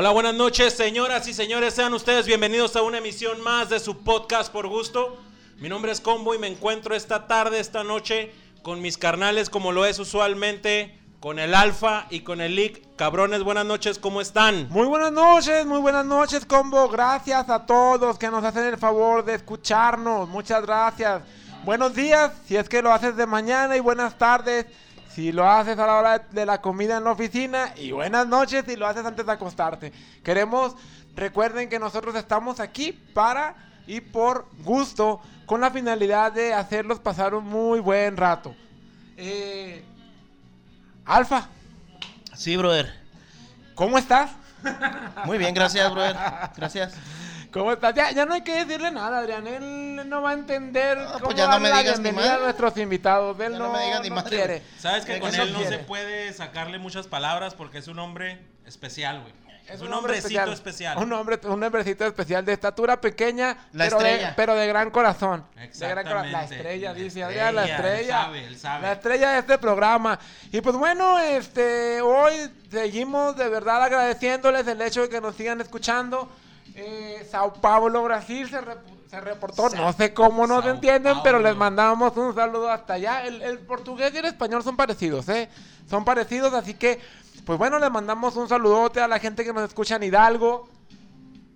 Hola, buenas noches, señoras y señores. Sean ustedes bienvenidos a una emisión más de su podcast por gusto. Mi nombre es Combo y me encuentro esta tarde, esta noche, con mis carnales, como lo es usualmente, con el Alfa y con el Lick. Cabrones, buenas noches, ¿cómo están? Muy buenas noches, muy buenas noches, combo. Gracias a todos que nos hacen el favor de escucharnos. Muchas gracias. Buenos días, si es que lo haces de mañana, y buenas tardes si lo haces a la hora de la comida en la oficina. Y buenas noches si lo haces antes de acostarte. Queremos, recuerden que nosotros estamos aquí para y por gusto, con la finalidad de hacerlos pasar un muy buen rato. Eh, Alfa. Sí, brother. ¿Cómo estás? Muy bien, gracias, brother. Gracias. ¿Cómo estás? Ya, no hay que decirle nada, Adrián. Él no va a entender no, pues cómo ya no me digas ni a nuestros invitados. Él ya no, no, me digas ni no madre, quiere. Sabes que Él con él no quiere. se puede sacarle muchas palabras porque es un hombre especial, güey. Es, un, hombre hombrecito especial. Un hombre, un hombrecito especial de estatura pequeña, La pero, de, estrella. pero de gran corazón. De gran cora- La estrella, La dice Adrián, la él estrella. sabe, él sabe. La estrella de este programa. Y pues bueno, este, hoy seguimos de verdad agradeciéndoles el hecho de que nos sigan escuchando. Eh, Sao Paulo, Brasil se, rep- se reportó. No sé cómo nos Sao entienden, pero les mandamos un saludo hasta allá. El, el portugués y el español son parecidos, ¿eh? Son parecidos, así que, pues bueno, les mandamos un saludote a la gente que nos escucha en Hidalgo,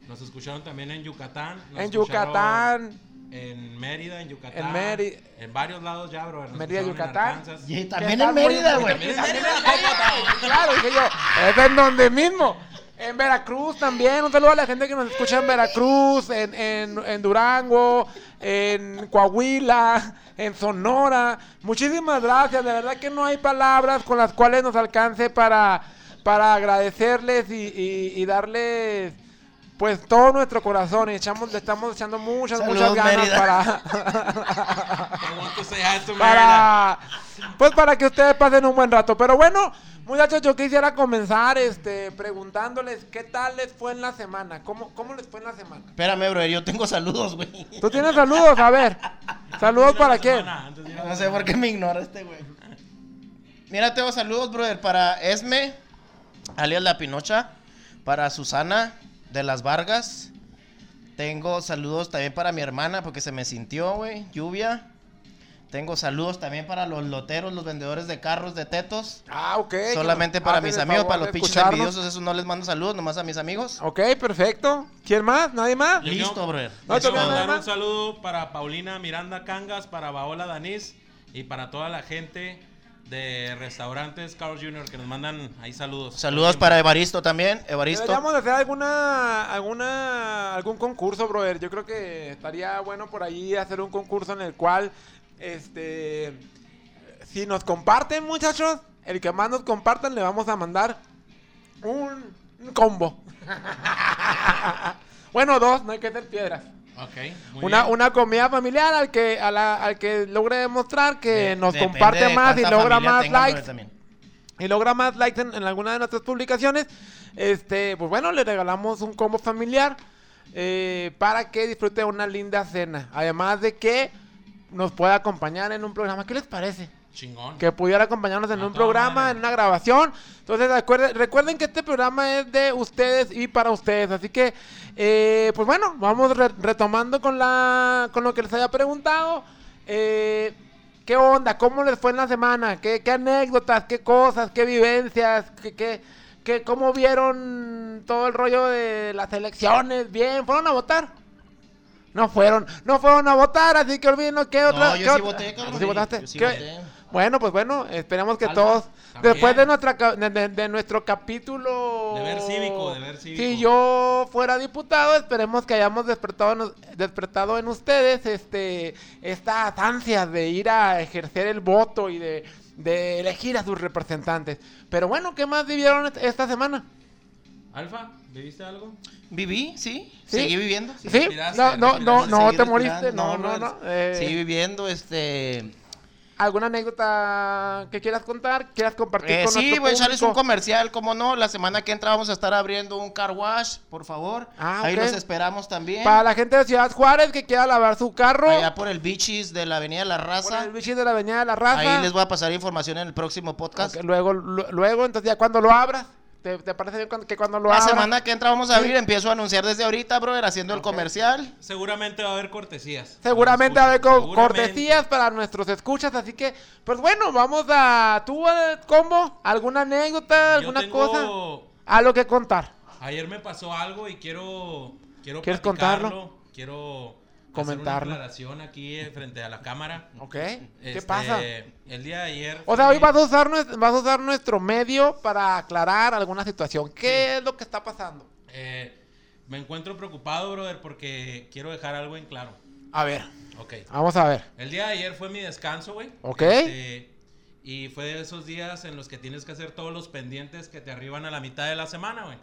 Nos escucharon también en Yucatán. nos en Yucatán. En Mérida, en Yucatán. En Mérida. En varios lados ya, bro. Nos Mérida, en Yucatán. Arkansas. Y también en Mérida, güey. También en Mérida, ¿cómo no? Claro, dije yo, es en donde mismo. En Veracruz también, un saludo a la gente que nos escucha en Veracruz, en, en, en Durango, en Coahuila, en Sonora. Muchísimas gracias, de verdad que no hay palabras con las cuales nos alcance para, para agradecerles y, darles pues todo nuestro corazón. Y echamos, le estamos echando muchas, muchas ganas Mérida. para... Para pues para que ustedes pasen un buen rato. Pero bueno, muchachos, yo quisiera comenzar este preguntándoles qué tal les fue en la semana. ¿Cómo, cómo les fue en la semana? Espérame, brother, yo tengo saludos, güey. ¿Tú tienes saludos? A ver. ¿Saludos para quién? No sé por qué me ignora este, güey. Mira, tengo saludos, brother, para Esme, alias La Pinocha, para Susana de las Vargas. Tengo saludos también para mi hermana porque se me sintió, güey, lluvia. Tengo saludos también para los loteros, los vendedores de carros de tetos. Ah, ok. Solamente para mis amigos, para los pinches envidiosos, esos no les mando saludos, nomás a mis amigos. Ok, perfecto. ¿Quién más? ¿Nadie más? Listo, quiero- brother. No, nada mandar un saludo para Paulina Miranda Cangas, para Baola Danís y para toda la gente de restaurantes Carl Jr. que nos mandan ahí saludos. Saludos para Evaristo también, Evaristo. Deberíamos de hacer alguna, alguna, algún concurso, brother. Yo creo que estaría bueno por ahí hacer un concurso en el cual, este, si nos comparten, muchachos, el que más nos compartan le vamos a mandar un, un combo. bueno, dos, no hay que hacer piedras. Muy Una, bien. una comida familiar al que, a la- al que logre demostrar que De- nos comparte más y logra más likes y logra más likes en, en alguna de nuestras publicaciones, este, pues bueno, le regalamos un combo familiar eh, para que disfrute una linda cena. Además de que nos pueda acompañar en un programa. ¿Qué les parece? Chingón. Que pudiera acompañarnos en un programa, madre. en una grabación. Entonces recuerden, recuerden que este programa es de ustedes y para ustedes. Así que, eh, pues bueno, vamos re- retomando con, la, con lo que les había preguntado. Eh, ¿Qué onda? ¿Cómo les fue en la semana? ¿Qué, qué anécdotas? ¿Qué cosas? ¿Qué vivencias? ¿Qué, qué, qué- ¿Cómo vieron todo el rollo de las elecciones? ¿Bien? ¿Fueron a votar? No fueron, no fueron a votar, así que olviden que otra. No, qué yo sí otra- voté, cabrón. ¿Tú sí votaste? Yo sí ¿Qué- voté. Bueno, pues bueno, esperemos que todos, también. después de, nuestra, ca- de, de- de nuestro capítulo... Deber cívico, deber cívico. Si yo fuera diputado, esperemos que hayamos despertado despertado en ustedes este, estas ansias de ir a ejercer el voto y de, de elegir a sus representantes. Pero bueno, ¿qué más vivieron est- esta semana? Alfa, ¿viviste algo? Viví, sí. ¿Sí? Seguí viviendo. ¿Sí? respiraste, No, no, no, respiraste, no te moriste, no, no, no. eh, Seguí viviendo, este... ¿Alguna anécdota que quieras contar? ¿Quieras compartir Eh, con sí, nuestro a echarles un comercial, como no. La semana que entra vamos a estar abriendo un car wash, por favor. Ah, Ahí ok. los esperamos también. Para la gente de Ciudad Juárez que quiera lavar su carro, Allá por el Bichis de la Avenida La por Raza. el bichis de la Avenida de la Raza. Ahí les voy a pasar información en el próximo podcast. Ok, luego, lu- luego, entonces ya cuando lo abras, ¿Te, te parece bien cuando- que cuando lo La abra? semana que entra vamos a abrir, empiezo a anunciar desde ahorita, brother, haciendo el comercial. Seguramente va a haber cortesías. Seguramente va a haber co- Seguramente. cortesías para nuestros escuchas, así que, pues bueno, vamos a... ¿Tú, eh, Combo? ¿Alguna anécdota, Yo alguna tengo- cosa? Algo que contar. Ayer me pasó algo y quiero quiero ¿Quieres platicarlo, contarlo? Quiero Comentarlo. una aclaración aquí eh, frente a la cámara. ¿Ok? ¿Qué Este, pasa? El día de ayer. O sea, hoy vas a, usar, nues- vas a usar nuestro medio para aclarar alguna situación. ¿Qué es lo que está pasando? eh, me encuentro preocupado, brother, porque quiero dejar algo en claro. A ver, Ok. vamos a ver. El día de ayer fue mi descanso, güey. Ok. Este, y fue de esos días en los que tienes que hacer todos los pendientes que te arriban a la mitad de la semana, güey.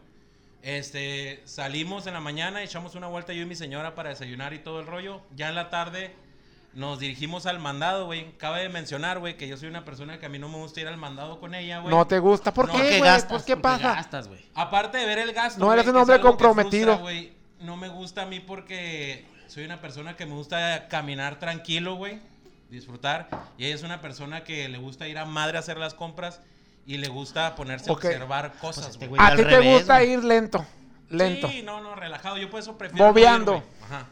Este, salimos en la mañana, echamos una vuelta yo y mi señora para desayunar y todo el rollo. Ya en la tarde nos dirigimos al mandado, güey. Cabe de mencionar, güey, que yo soy una persona que a mí no me gusta ir al mandado con ella, güey. ¿No te gusta? ¿Por No, qué, ¿Por qué güey? ¿Por qué ¿Por pasa? gastas? Aparte de ver el gasto. No, eres un hombre comprometido. frustra, no me gusta a mí porque soy una persona que me gusta caminar tranquilo, güey. Disfrutar. Y ella es una persona que le gusta ir a madre a hacer las compras y le gusta ponerse Ok. a observar cosas, este güey. güey A ti te revés, gusta güey. ir lento. Lento. Sí, no, no, relajado. Yo por eso prefiero. Bobeando. Ajá.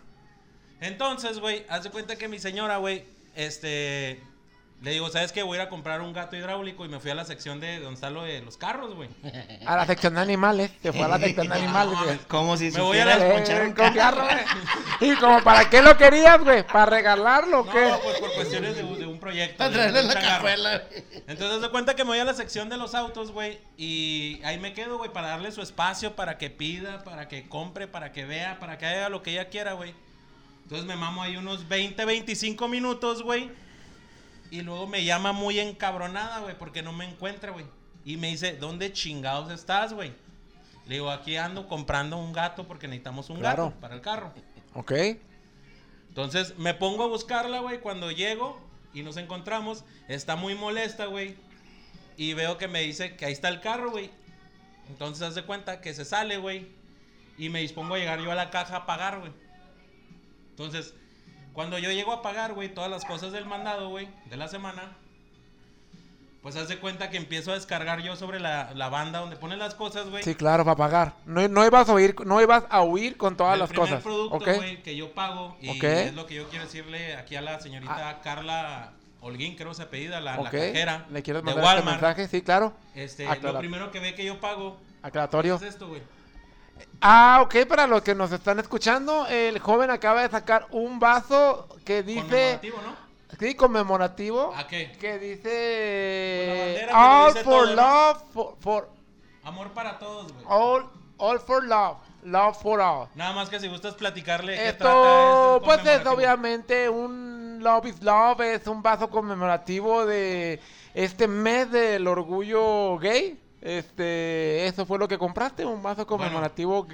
Entonces, güey, haz de cuenta que mi señora, güey, este. Le digo, ¿sabes qué? Voy a ir a comprar un gato hidráulico y me fui a la sección de donde está lo de los carros, güey. A la sección de animales. Se fue a la sección de animales, güey. Como si Me voy a la- ponchar un con carro. carro, güey. ¿Y como para qué lo querías, güey? ¿Para regalarlo o No, qué? pues por cuestiones de, de un proyecto. Para traerle la cajuela. Entonces, de cuenta que me voy a la sección de los autos, güey. Y ahí me quedo, güey, para darle su espacio, para que pida, para que compre, para que vea, para que haga lo que ella quiera, güey. Entonces me mamo ahí unos 20, 25 minutos, güey. Y luego me llama muy encabronada, güey, porque no me encuentra, güey. Y me dice, ¿dónde chingados estás, güey? Le digo, aquí ando comprando un gato porque necesitamos un Claro. gato para el carro. Ok. Entonces me pongo a buscarla, güey. Cuando llego y nos encontramos, está muy molesta, güey. Y veo que me dice que ahí está el carro, güey. Entonces haz de cuenta que se sale, güey. Y me dispongo a llegar yo a la caja a pagar, güey. Entonces, cuando yo llego a pagar, güey, todas las cosas del mandado, güey, de la semana. Pues haz de cuenta que empiezo a descargar yo sobre la, la banda donde ponen las cosas, güey. Sí, claro, para pagar. No, no ibas a oír, no ibas a huir con todas el las cosas. producto, ¿Ok? güey, que yo pago. Y Ok. es lo que yo quiero decirle aquí a la señorita Carla Holguín, creo se apellida, la, la Ok. cajera ¿Le quieres de mandar este Walmart. mensaje? Sí, claro. Este, lo primero que ve que yo pago Aclaratorio. es esto, güey. Ah, ok, para los que nos están escuchando, el joven acaba de sacar un vaso que dice... Conmemorativo, ¿no? Sí, conmemorativo. ¿A qué? Que Con la dice... que All for todo, ¿no? love, for, for- Amor para todos, güey. all, all for love, love for all. Nada más que si gustas platicarle qué Esto, trata este pues es obviamente un Love is Love, es un vaso conmemorativo de este mes del orgullo gay. Este, eso fue lo que compraste, un vaso conmemorativo.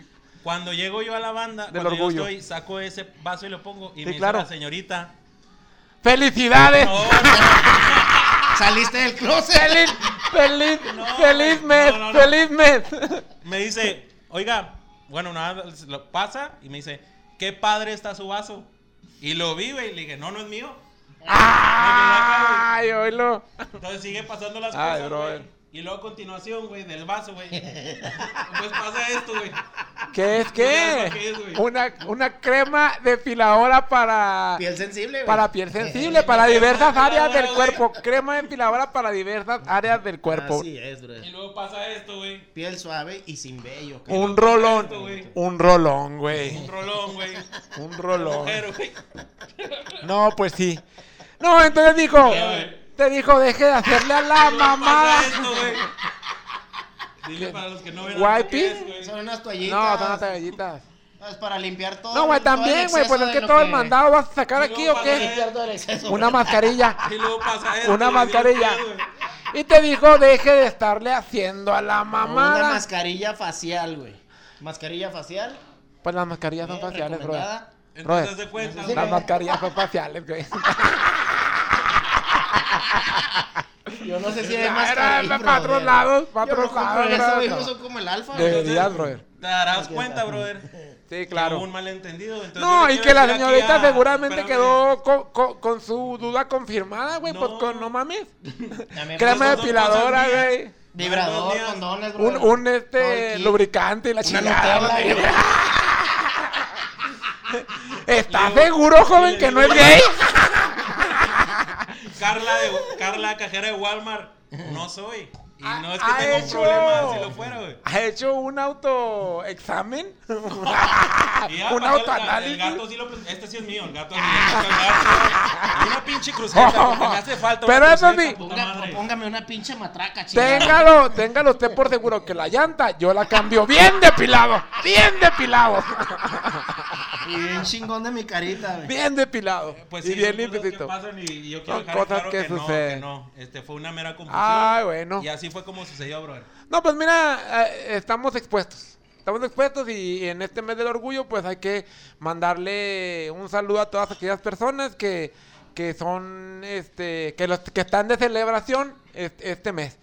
Cuando llego yo a la banda, Del cuando orgullo. yo estoy, saco ese vaso y lo pongo. Y Sí, me dice claro. la señorita. ¡Felicidades! No, no, Saliste del closet. ¡Feliz, feliz, No, feliz mes! no, no. ¡Feliz mes! me dice, oiga, bueno, nada, lo pasa y me dice, qué padre está su vaso. Y lo vi, güey, y le dije, no, no es mío. ¡Ay, oílo! Entonces sigue pasando las Ay, cosas, brother. Y luego a continuación, güey, del vaso, güey. Pues pasa esto, güey. ¿Qué es qué? ¿Qué es, güey? Una, una crema depiladora para... Piel sensible, güey. Para piel sensible, para diversas áreas del cuerpo. Crema depiladora para diversas áreas del cuerpo. Así es, bro. Y luego pasa esto, güey. Piel suave y sin vello. cabrón. Un rolón. Esto. Un rolón, Un güey. rolón, güey. Un rolón. Mujer, güey. No, pues sí. No, entonces dijo. Te dijo, deje de hacerle a la mamada. Pasa esto, güey. Dile para los que no es, güey. Son unas toallitas. No, son las toallitas. Es para limpiar todo. No, güey, también, güey. Pues es que todo el mandado vas a sacar aquí o qué. Una mascarilla. Y luego pasa esto. Una mascarilla. Y te dijo, deje de estarle haciendo a la Una mamada. mascarilla facial, güey. Mascarilla facial. Pues las mascarillas son faciales, bro. Entonces, de cuenta. Las mascarillas son faciales, güey. Yo no sé si hay Era mascarilla. para otros lados, para Yo otros lados. eso, son como el alfa. Deberías, brother. Te darás cuenta, brother. Sí, claro. hubo un malentendido. Entonces, No, y que la señorita a- seguramente espérame. quedó con, con- con su duda confirmada, güey. Pues No. con, no mames. Crema depiladora, güey. Vibrador, días. condones, bro. Un, un este lubricante y la chingada. ¿Estás seguro, joven, que no es gay? Carla, de, Carla, cajera de Walmart. No soy. Y Ha- no es que tenga un hecho- problema si lo fuera, güey. ¿Ha hecho un autoexamen? Y un que el ga- El autoanálisis. gato sí lo Este sí es mío, el gato es mío. el gato. Y una pinche cruceta, porque me hace falta Pero eso sí. Ponga- póngame una pinche matraca, chingada. Téngalo, téngalo usted por seguro que la llanta yo la cambio bien depilado, bien depilado, Y bien chingón de mi carita, güey. bien depilado Pues y sí, bien son cosas que limpiecito. pasan y, y yo quiero dejar cosas claro que que, no, suceden. que no. Este fue una mera confusión. Ay, bueno. Y así fue como sucedió, brother. No, pues mira, eh, estamos expuestos. Estamos expuestos y en este mes del orgullo pues hay que mandarle un saludo a todas aquellas personas que, que son, este, que, los, que están de celebración este, este mes.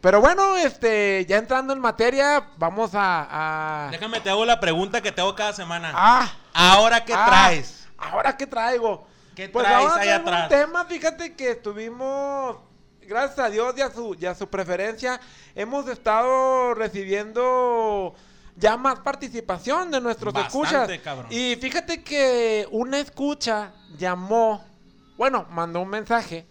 Pero bueno, este, ya entrando en materia, vamos a... a- Déjame, te hago la pregunta que te hago cada semana. Ah, ¿Ahora qué ah, traes? Ahora qué traigo. ¿Qué pues traes ahora ahí atrás? un tema, fíjate que estuvimos, gracias a Dios y a su, y a su preferencia, hemos estado recibiendo ya más participación de nuestros Bastante, escuchas. cabrón. Y fíjate que una escucha llamó, bueno, mandó un mensaje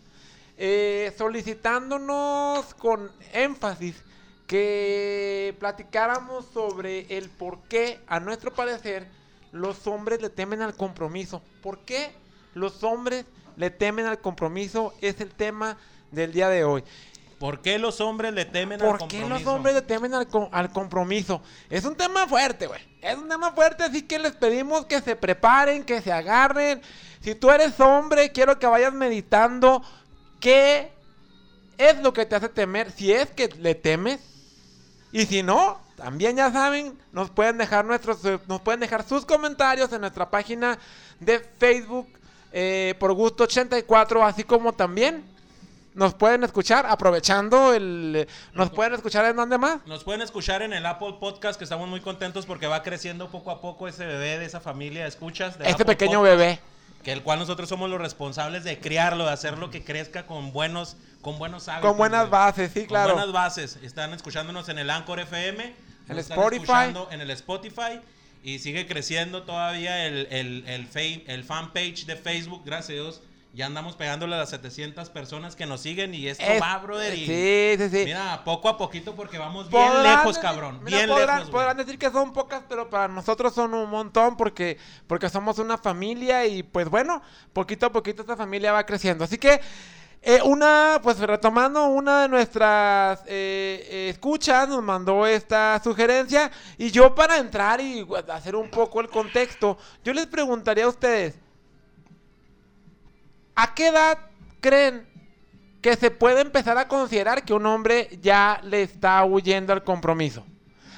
eh, solicitándonos con énfasis que platicáramos sobre el por qué, a nuestro parecer, los hombres le temen al compromiso. ¿Por qué los hombres le temen al compromiso? Es el tema del día de hoy. ¿Por qué los hombres le temen al ¿Por compromiso? qué los hombres le temen al, co- al compromiso? Es un tema fuerte, güey. Es un tema fuerte, así que les pedimos que se preparen, que se agarren. Si tú eres hombre, quiero que vayas meditando qué es lo que te hace temer, si es que le temes. Y si no, también ya saben, nos pueden dejar nuestros, nos pueden dejar sus comentarios en nuestra página de Facebook eh, por gusto 84, así como también nos pueden escuchar aprovechando el, nos pueden escuchar en donde más. Nos pueden escuchar en el Apple Podcast, que estamos muy contentos porque va creciendo poco a poco ese bebé de esa familia de escuchas. de Este Apple pequeño Podcast, bebé. Que el cual nosotros somos los responsables de criarlo, de hacerlo que crezca con buenos, con buenos hábitos. Con buenas bases, sí, Con claro. buenas bases. Están escuchándonos en el Anchor FM. El nos están Spotify. escuchando En el Spotify. Y sigue creciendo todavía el, el, el, el fanpage de Facebook, gracias a Dios. Ya andamos pegándole a las 700 personas que nos siguen y esto Es- va, brother. y sí, sí, sí. Mira, poco a poquito porque vamos bien Podrán lejos, cabrón. mira, bien podrán, lejos. podrán decir que son pocas, pero para nosotros son un montón porque, porque somos una familia y pues bueno, poquito a poquito esta familia va creciendo. Así que eh, una, pues retomando una de nuestras eh, eh, escuchas nos mandó esta sugerencia y yo para entrar y hacer un poco el contexto, yo les preguntaría a ustedes, ¿a qué edad creen que se puede empezar a considerar que un hombre ya le está huyendo al compromiso.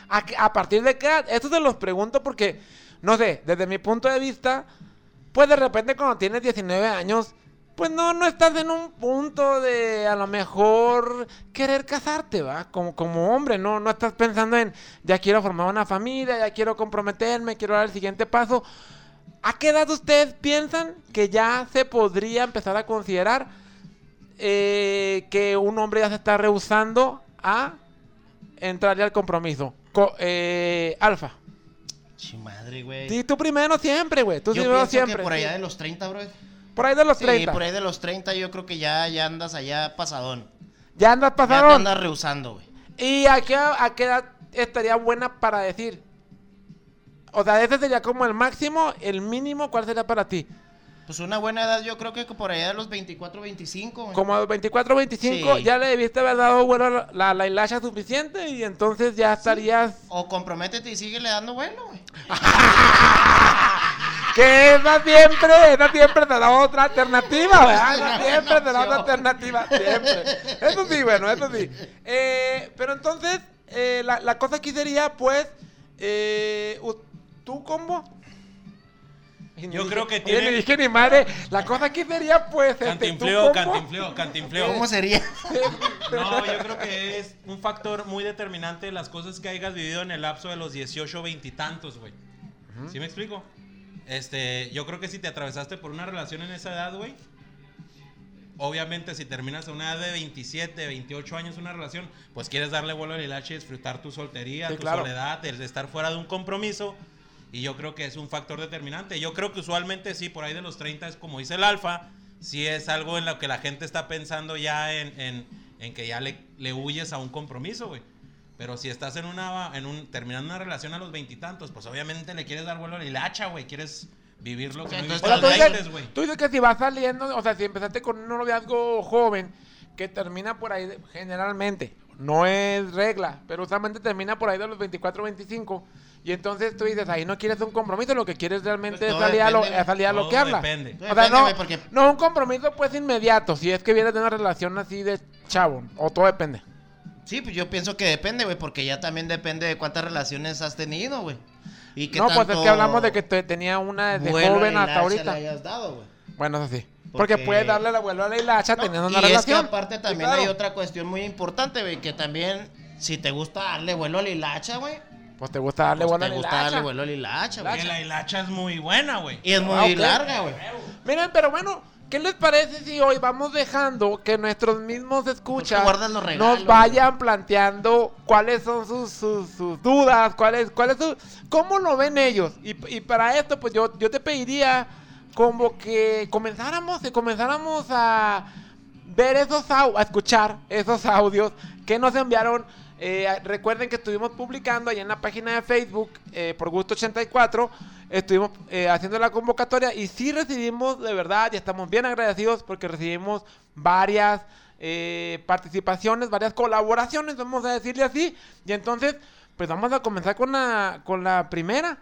¿A, a partir de qué edad? Esto se los pregunto porque, no sé, desde mi punto de vista, pues de repente cuando tienes 19 años, pues no, no estás en un punto de a lo mejor querer casarte, ¿va? Como, como hombre, no, no estás pensando en ya quiero formar una familia, ya quiero comprometerme, quiero dar el siguiente paso. ¿A qué edad ustedes piensan que ya se podría empezar a considerar eh, que un hombre ya se está rehusando a entrarle al compromiso? Co- eh, Alfa. Chi madre, güey. Sí, tú primero siempre, güey. Tú Yo primero siempre. que por allá sí. de los 30, bro. Por ahí de los Sí, 30. por ahí de los 30 yo creo que ya, ya andas allá pasadón. Ya andas Ya te pasado. andas rehusando, güey. ¿Y a qué, a qué edad estaría buena para decir? O sea, ese sería como el máximo, el mínimo, ¿cuál sería para ti? Pues una buena edad yo creo que por allá de los 24, 25, güey. Como a los 24, 25, Sí. ya le debiste haber dado bueno, la, la, la hilacha suficiente y entonces ya estarías... O comprométete y síguele dando bueno, güey. Que esa siempre, esa siempre te da otra alternativa, ¿verdad? Esa siempre te da otra alternativa, siempre. Eso sí, bueno, eso sí. Eh, pero entonces, eh, la, la cosa aquí sería, pues, eh, ¿tú combo? Yo creo que oye, tiene- ni dije ni madre. La cosa aquí sería, pues, este, ¿tú Cantinfleo, combo? cantinfleo, cantinfleo. ¿Cómo sería? No, yo creo que es un factor muy determinante de las cosas que hayas vivido en el lapso de los 18, 20 y tantos, güey. ¿Sí me explico? Este, yo creo que si te atravesaste por una relación en esa edad, güey, obviamente si terminas a una edad de 27, 28 años una relación, pues quieres darle vuelo al hilache y disfrutar tu soltería, Sí, tu claro. soledad, el de estar fuera de un compromiso. Y yo creo que es un factor determinante. Yo creo que usualmente sí, por ahí de los 30 es como dice el alfa, sí es algo en lo que la gente está pensando ya en, en- en que ya le, le huyes a un compromiso, güey. Pero si estás en una, en un, terminando una relación a los veintitantos, pues obviamente le quieres dar vuelo al hilacha, güey. Quieres vivir lo que no Entonces, viviste a O sea, los tú, dices, 20, güey. tú dices que si vas saliendo, o sea, si empezaste con un noviazgo joven que termina por ahí, generalmente, no es regla, pero usualmente termina por ahí de los 24, 25. Y entonces tú dices, ahí no quieres un compromiso, lo que quieres realmente Pues es todo salir, a lo, es salir a lo que habla. depende. O sea, no, porque- no un compromiso pues inmediato, si es que vienes de una relación así de chavo, o todo depende. Sí, pues yo pienso que depende, güey, porque ya también depende de cuántas relaciones has tenido, güey. Y qué No, pues es que hablamos de que te- tenía una desde joven hasta ahorita. hayas dado, güey. Bueno, eso sí. Porque, Porque- puedes darle el abuelo a la hilacha No, teniendo y una es que relación. aparte también claro. hay otra cuestión muy importante, güey, que también si te gusta darle vuelo a la hilacha, güey, Pues te gusta darle pues vuelo a te gusta hilacha. darle vuelo a la hilacha, güey. La hilacha es muy buena, güey. Y es muy Ah, ok. larga, güey. Miren, pero bueno, ¿qué les parece si hoy vamos dejando que nuestros mismos escuchas guardan los regalos, nos vayan planteando cuáles son sus, sus, sus dudas, cuáles, cuáles su, cómo lo ven ellos? Y, y para esto, pues yo, yo te pediría como que comenzáramos, que comenzáramos a ver esos au- a escuchar esos audios que nos enviaron. Eh, recuerden que estuvimos publicando ahí en la página de Facebook eh, por gusto 84 estuvimos eh, haciendo la convocatoria y sí recibimos de verdad y estamos bien agradecidos porque recibimos varias participaciones, varias colaboraciones, vamos a decirle así. Y entonces, pues vamos a comenzar con la, con la primera.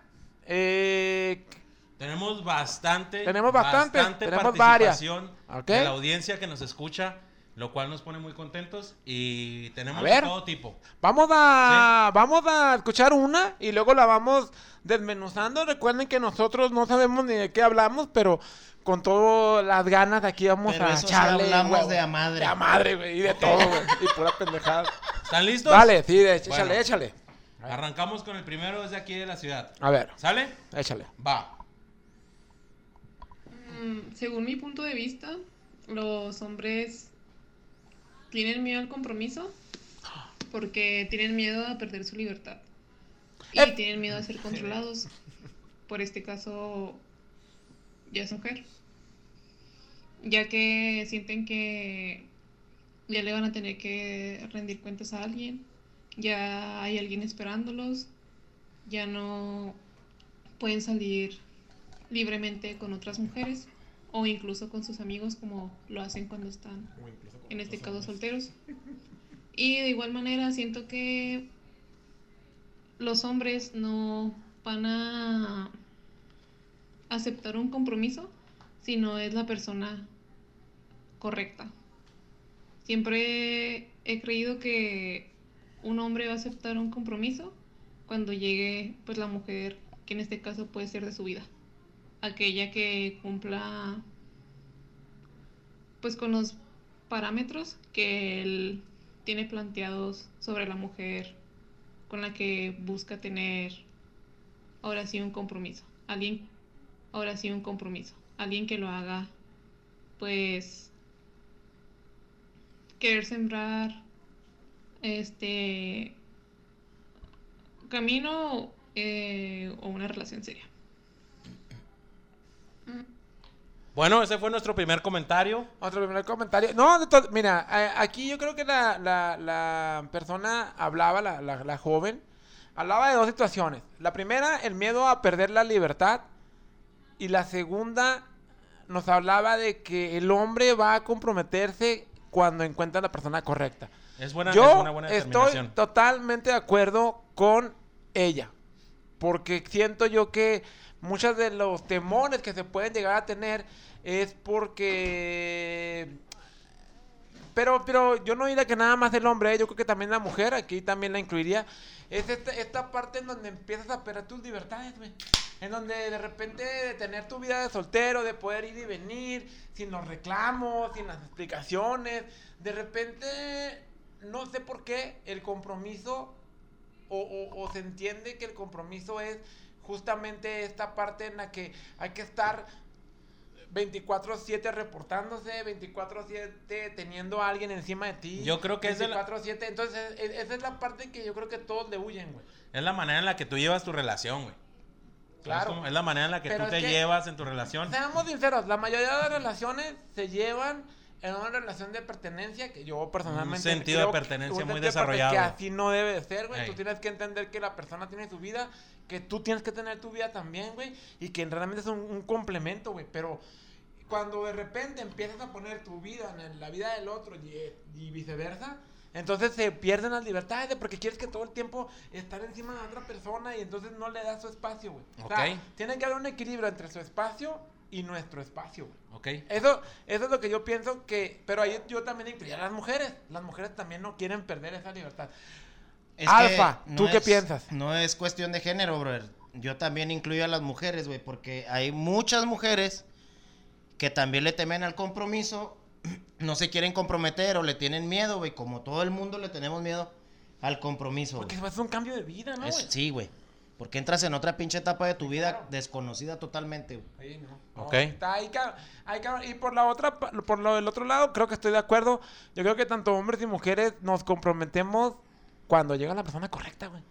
Tenemos bastante. Tenemos bastante, tenemos varias. participación Ok. de la audiencia que nos escucha, lo cual nos pone muy contentos. Y tenemos A ver. de todo tipo. Vamos a, vamos a escuchar una y luego la vamos desmenuzando. Recuerden que nosotros no sabemos ni de qué hablamos, pero con todas las ganas aquí vamos Pero a sí echarle. hablamos de a madre. De a madre, güey, y de todo, güey. Y pura pendejada. ¿Están listos? Dale, sí, de- échale, Bueno. échale. Arrancamos con el primero desde aquí de la ciudad. A ver, ¿Sale? échale. Va. Mm, Según mi punto de vista, los hombres tienen miedo al compromiso porque tienen miedo a perder su libertad. Y Eh. tienen miedo a ser controlados. Por este caso, ya es mujer, ya que sienten que ya le van a tener que rendir cuentas a alguien, ya hay alguien esperándolos, ya no pueden salir libremente con otras mujeres o incluso con sus amigos como lo hacen cuando están en este caso solteros. Y de igual manera siento que los hombres no van a aceptar un compromiso si no es la persona correcta. Siempre he creído que un hombre va a aceptar un compromiso cuando llegue pues la mujer que en este caso puede ser de su vida aquella que cumpla pues con los parámetros que él tiene planteados sobre la mujer con la que busca tener ahora sí un compromiso. Alguien ahora sí un compromiso. Alguien que lo haga pues querer sembrar este camino eh, o una relación seria Bueno, ese fue nuestro primer comentario. Otro primer comentario. No, mira, aquí yo creo que la, la- la persona hablaba, la, la- joven, hablaba de dos situaciones. La primera, el miedo a perder la libertad. Y la segunda, nos hablaba de que el hombre va a comprometerse cuando encuentra a la persona correcta. Es, buena, Yo es una buena estoy totalmente de acuerdo con ella. Porque siento yo que muchos de los temores que se pueden llegar a tener es porque... Pero, pero yo no diría que nada más el hombre, ¿eh? yo creo que también la mujer, aquí también la incluiría. Es esta, esta parte en donde empiezas a perder tus libertades, güey. En donde de repente de tener tu vida de soltero, de poder ir y venir, sin los reclamos, sin las explicaciones. De repente, no sé por qué, el compromiso, o, se entiende que el compromiso es justamente esta parte en la que hay que estar 24/7 reportándose, 24/7 teniendo a alguien encima de ti. Yo creo que es de la- 24/7, entonces e- esa es la parte que yo creo que todos le huyen, güey. Es la manera en la que tú llevas tu relación, güey. Claro. Es, como- es la manera en la que Pero tú es te que- llevas en tu relación. Seamos sinceros, la mayoría de las relaciones se llevan en una relación de pertenencia que yo personalmente Un sentido de creo que- pertenencia un muy de desarrollado. Que así no debe de ser, güey. Ey. Tú tienes que entender que la persona tiene su vida, que tú tienes que tener tu vida también, güey, y que realmente es un, un complemento, güey. Pero cuando de repente empiezas a poner tu vida en la vida del otro y, y viceversa, entonces se pierden las libertades, porque quieres que todo el tiempo estar encima de otra persona y entonces no le das su espacio, güey. O sea, Ok. tiene que haber un equilibrio entre su espacio y nuestro espacio, güey. ¿Ok? Eso, eso es lo que yo pienso que, pero ahí yo también incluía a las mujeres. Las mujeres también no quieren perder esa libertad. Es Alfa, que ¿tú qué piensas? No es cuestión de género, brother. Yo también incluyo a las mujeres, güey, porque hay muchas mujeres que también le temen al compromiso, no se quieren comprometer o le tienen miedo, güey, como todo el mundo le tenemos miedo al compromiso. Porque güey. es un cambio de vida, ¿no, Es- güey? sí, güey. Porque entras en otra pinche etapa de tu vida Claro. desconocida totalmente, güey. Sí, no. No, Ok. está ahí, ca- ahí, y por la otra, por lo del otro lado, creo que estoy de acuerdo. Yo creo que tanto hombres y mujeres nos comprometemos cuando llega la persona correcta, güey.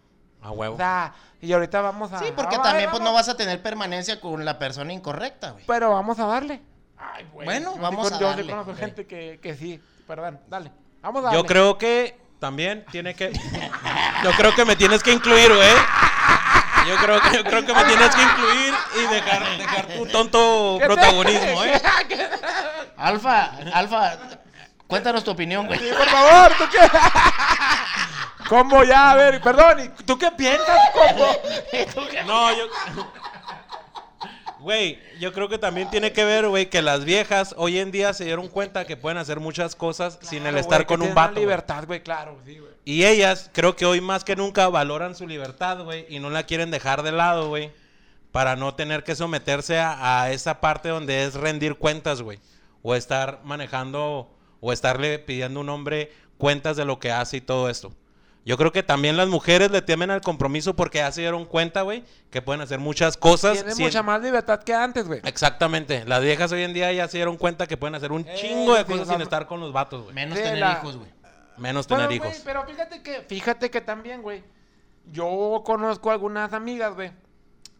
A huevo. O sea, y ahorita vamos a. Sí, porque vamos- también pues no vas a tener permanencia con la persona incorrecta, güey. Pero vamos a darle. Ay, güey. Bueno, Yo vamos con- a Yo darle, conozco güey. gente que, que sí. Perdón, dale. Vamos a darle. Yo creo que también tiene que. Yo creo que me tienes que incluir, güey. Yo creo que, yo creo que me tienes que incluir y dejar, dejar tu tonto ¿Qué te- protagonismo, ¿eh? Alfa, Alfa, cuéntanos tu opinión, güey. Sí, por favor, ¿tú qué? ¿Cómo ya? A ver, perdón, ¿y ¿tú qué piensas, Combo? No, yo. Güey, yo creo que también tiene que ver, güey, que las viejas hoy en día se dieron cuenta que pueden hacer muchas cosas sin el estar con un vato. güey. libertad, güey, claro, sí, güey. Y ellas, creo que hoy más que nunca valoran su libertad, güey, y no la quieren dejar de lado, güey, para no tener que someterse a, a esa parte donde es rendir cuentas, güey, o estar manejando, o estarle pidiendo a un hombre cuentas de lo que hace y todo esto. Yo creo que también las mujeres le temen al compromiso porque ya se dieron cuenta, güey, que pueden hacer muchas cosas. Tienen mucha más libertad que antes, güey. Exactamente. Las viejas hoy en día ya se dieron cuenta que pueden hacer un Eh, chingo de sí, cosas la- sin estar con los vatos, güey. Menos Sí, tener la- hijos, güey. Menos tener hijos. pero fíjate que, fíjate que también, güey, yo conozco algunas amigas, güey,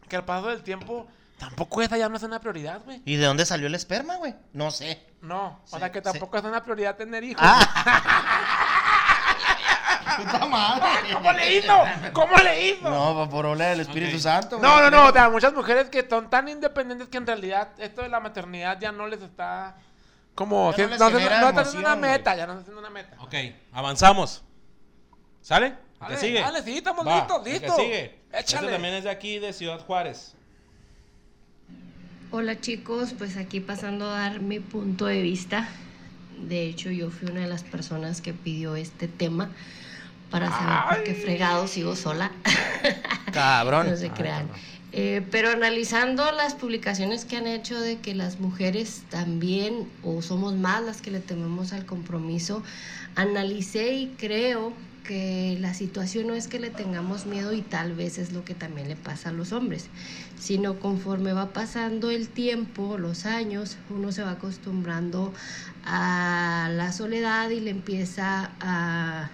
que al paso del tiempo tampoco esa ya no es una prioridad, güey. ¿Y de dónde salió el esperma, güey? No sé. No, o Sí, sea que sí. tampoco es una prioridad tener hijos. Puta madre. ¿Cómo le hizo? ¿Cómo le hizo? No, por obra del Espíritu. Santo. No, no, no, o sea, muchas mujeres que son tan independientes que en realidad esto de la maternidad ya no les está como... Ya no les no, está una meta, ya no está haciendo una meta. Ok, avanzamos. ¿Sale? ¿El que sigue? dale, sí, estamos Va, listos, listos. que sigue. Échale. Este también es de aquí, de Ciudad Juárez. Hola chicos, pues aquí pasando a dar mi punto de vista. De hecho, yo fui una de las personas que pidió este tema para saber por qué fregado sigo sola. Cabrón. no se crean. Eh, pero analizando las publicaciones que han hecho de que las mujeres también, o somos más las que le tememos al compromiso, analicé y creo que la situación no es que le tengamos miedo y tal vez es lo que también le pasa a los hombres, sino conforme va pasando el tiempo, los años, uno se va acostumbrando a la soledad y le empieza a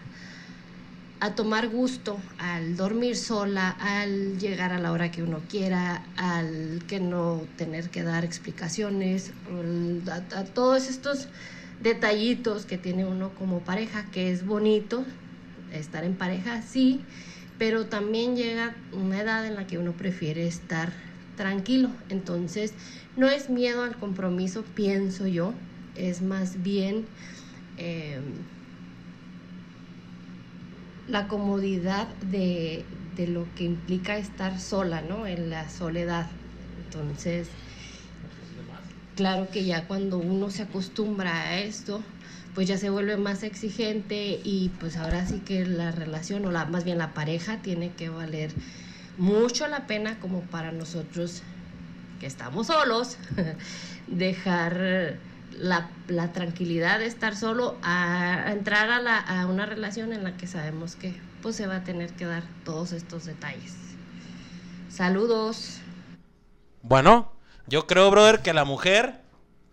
a tomar gusto al dormir sola, al llegar a la hora que uno quiera, al que no tener que dar explicaciones, a todos estos detallitos que tiene uno como pareja, que es bonito estar en pareja, sí, pero también llega una edad en la que uno prefiere estar tranquilo. Entonces, no es miedo al compromiso, pienso yo, es más bien... em, la comodidad de, de lo que implica estar sola, ¿no? En la soledad. Entonces, claro que ya cuando uno se acostumbra a esto, pues ya se vuelve más exigente y pues ahora sí que la relación o la, más bien la pareja tiene que valer mucho la pena como para nosotros que estamos solos, dejar la, la tranquilidad de estar solo a, a entrar a, la- a una relación en la que sabemos que pues se va a tener que dar todos estos detalles. Saludos. Bueno, yo creo, brother, que la mujer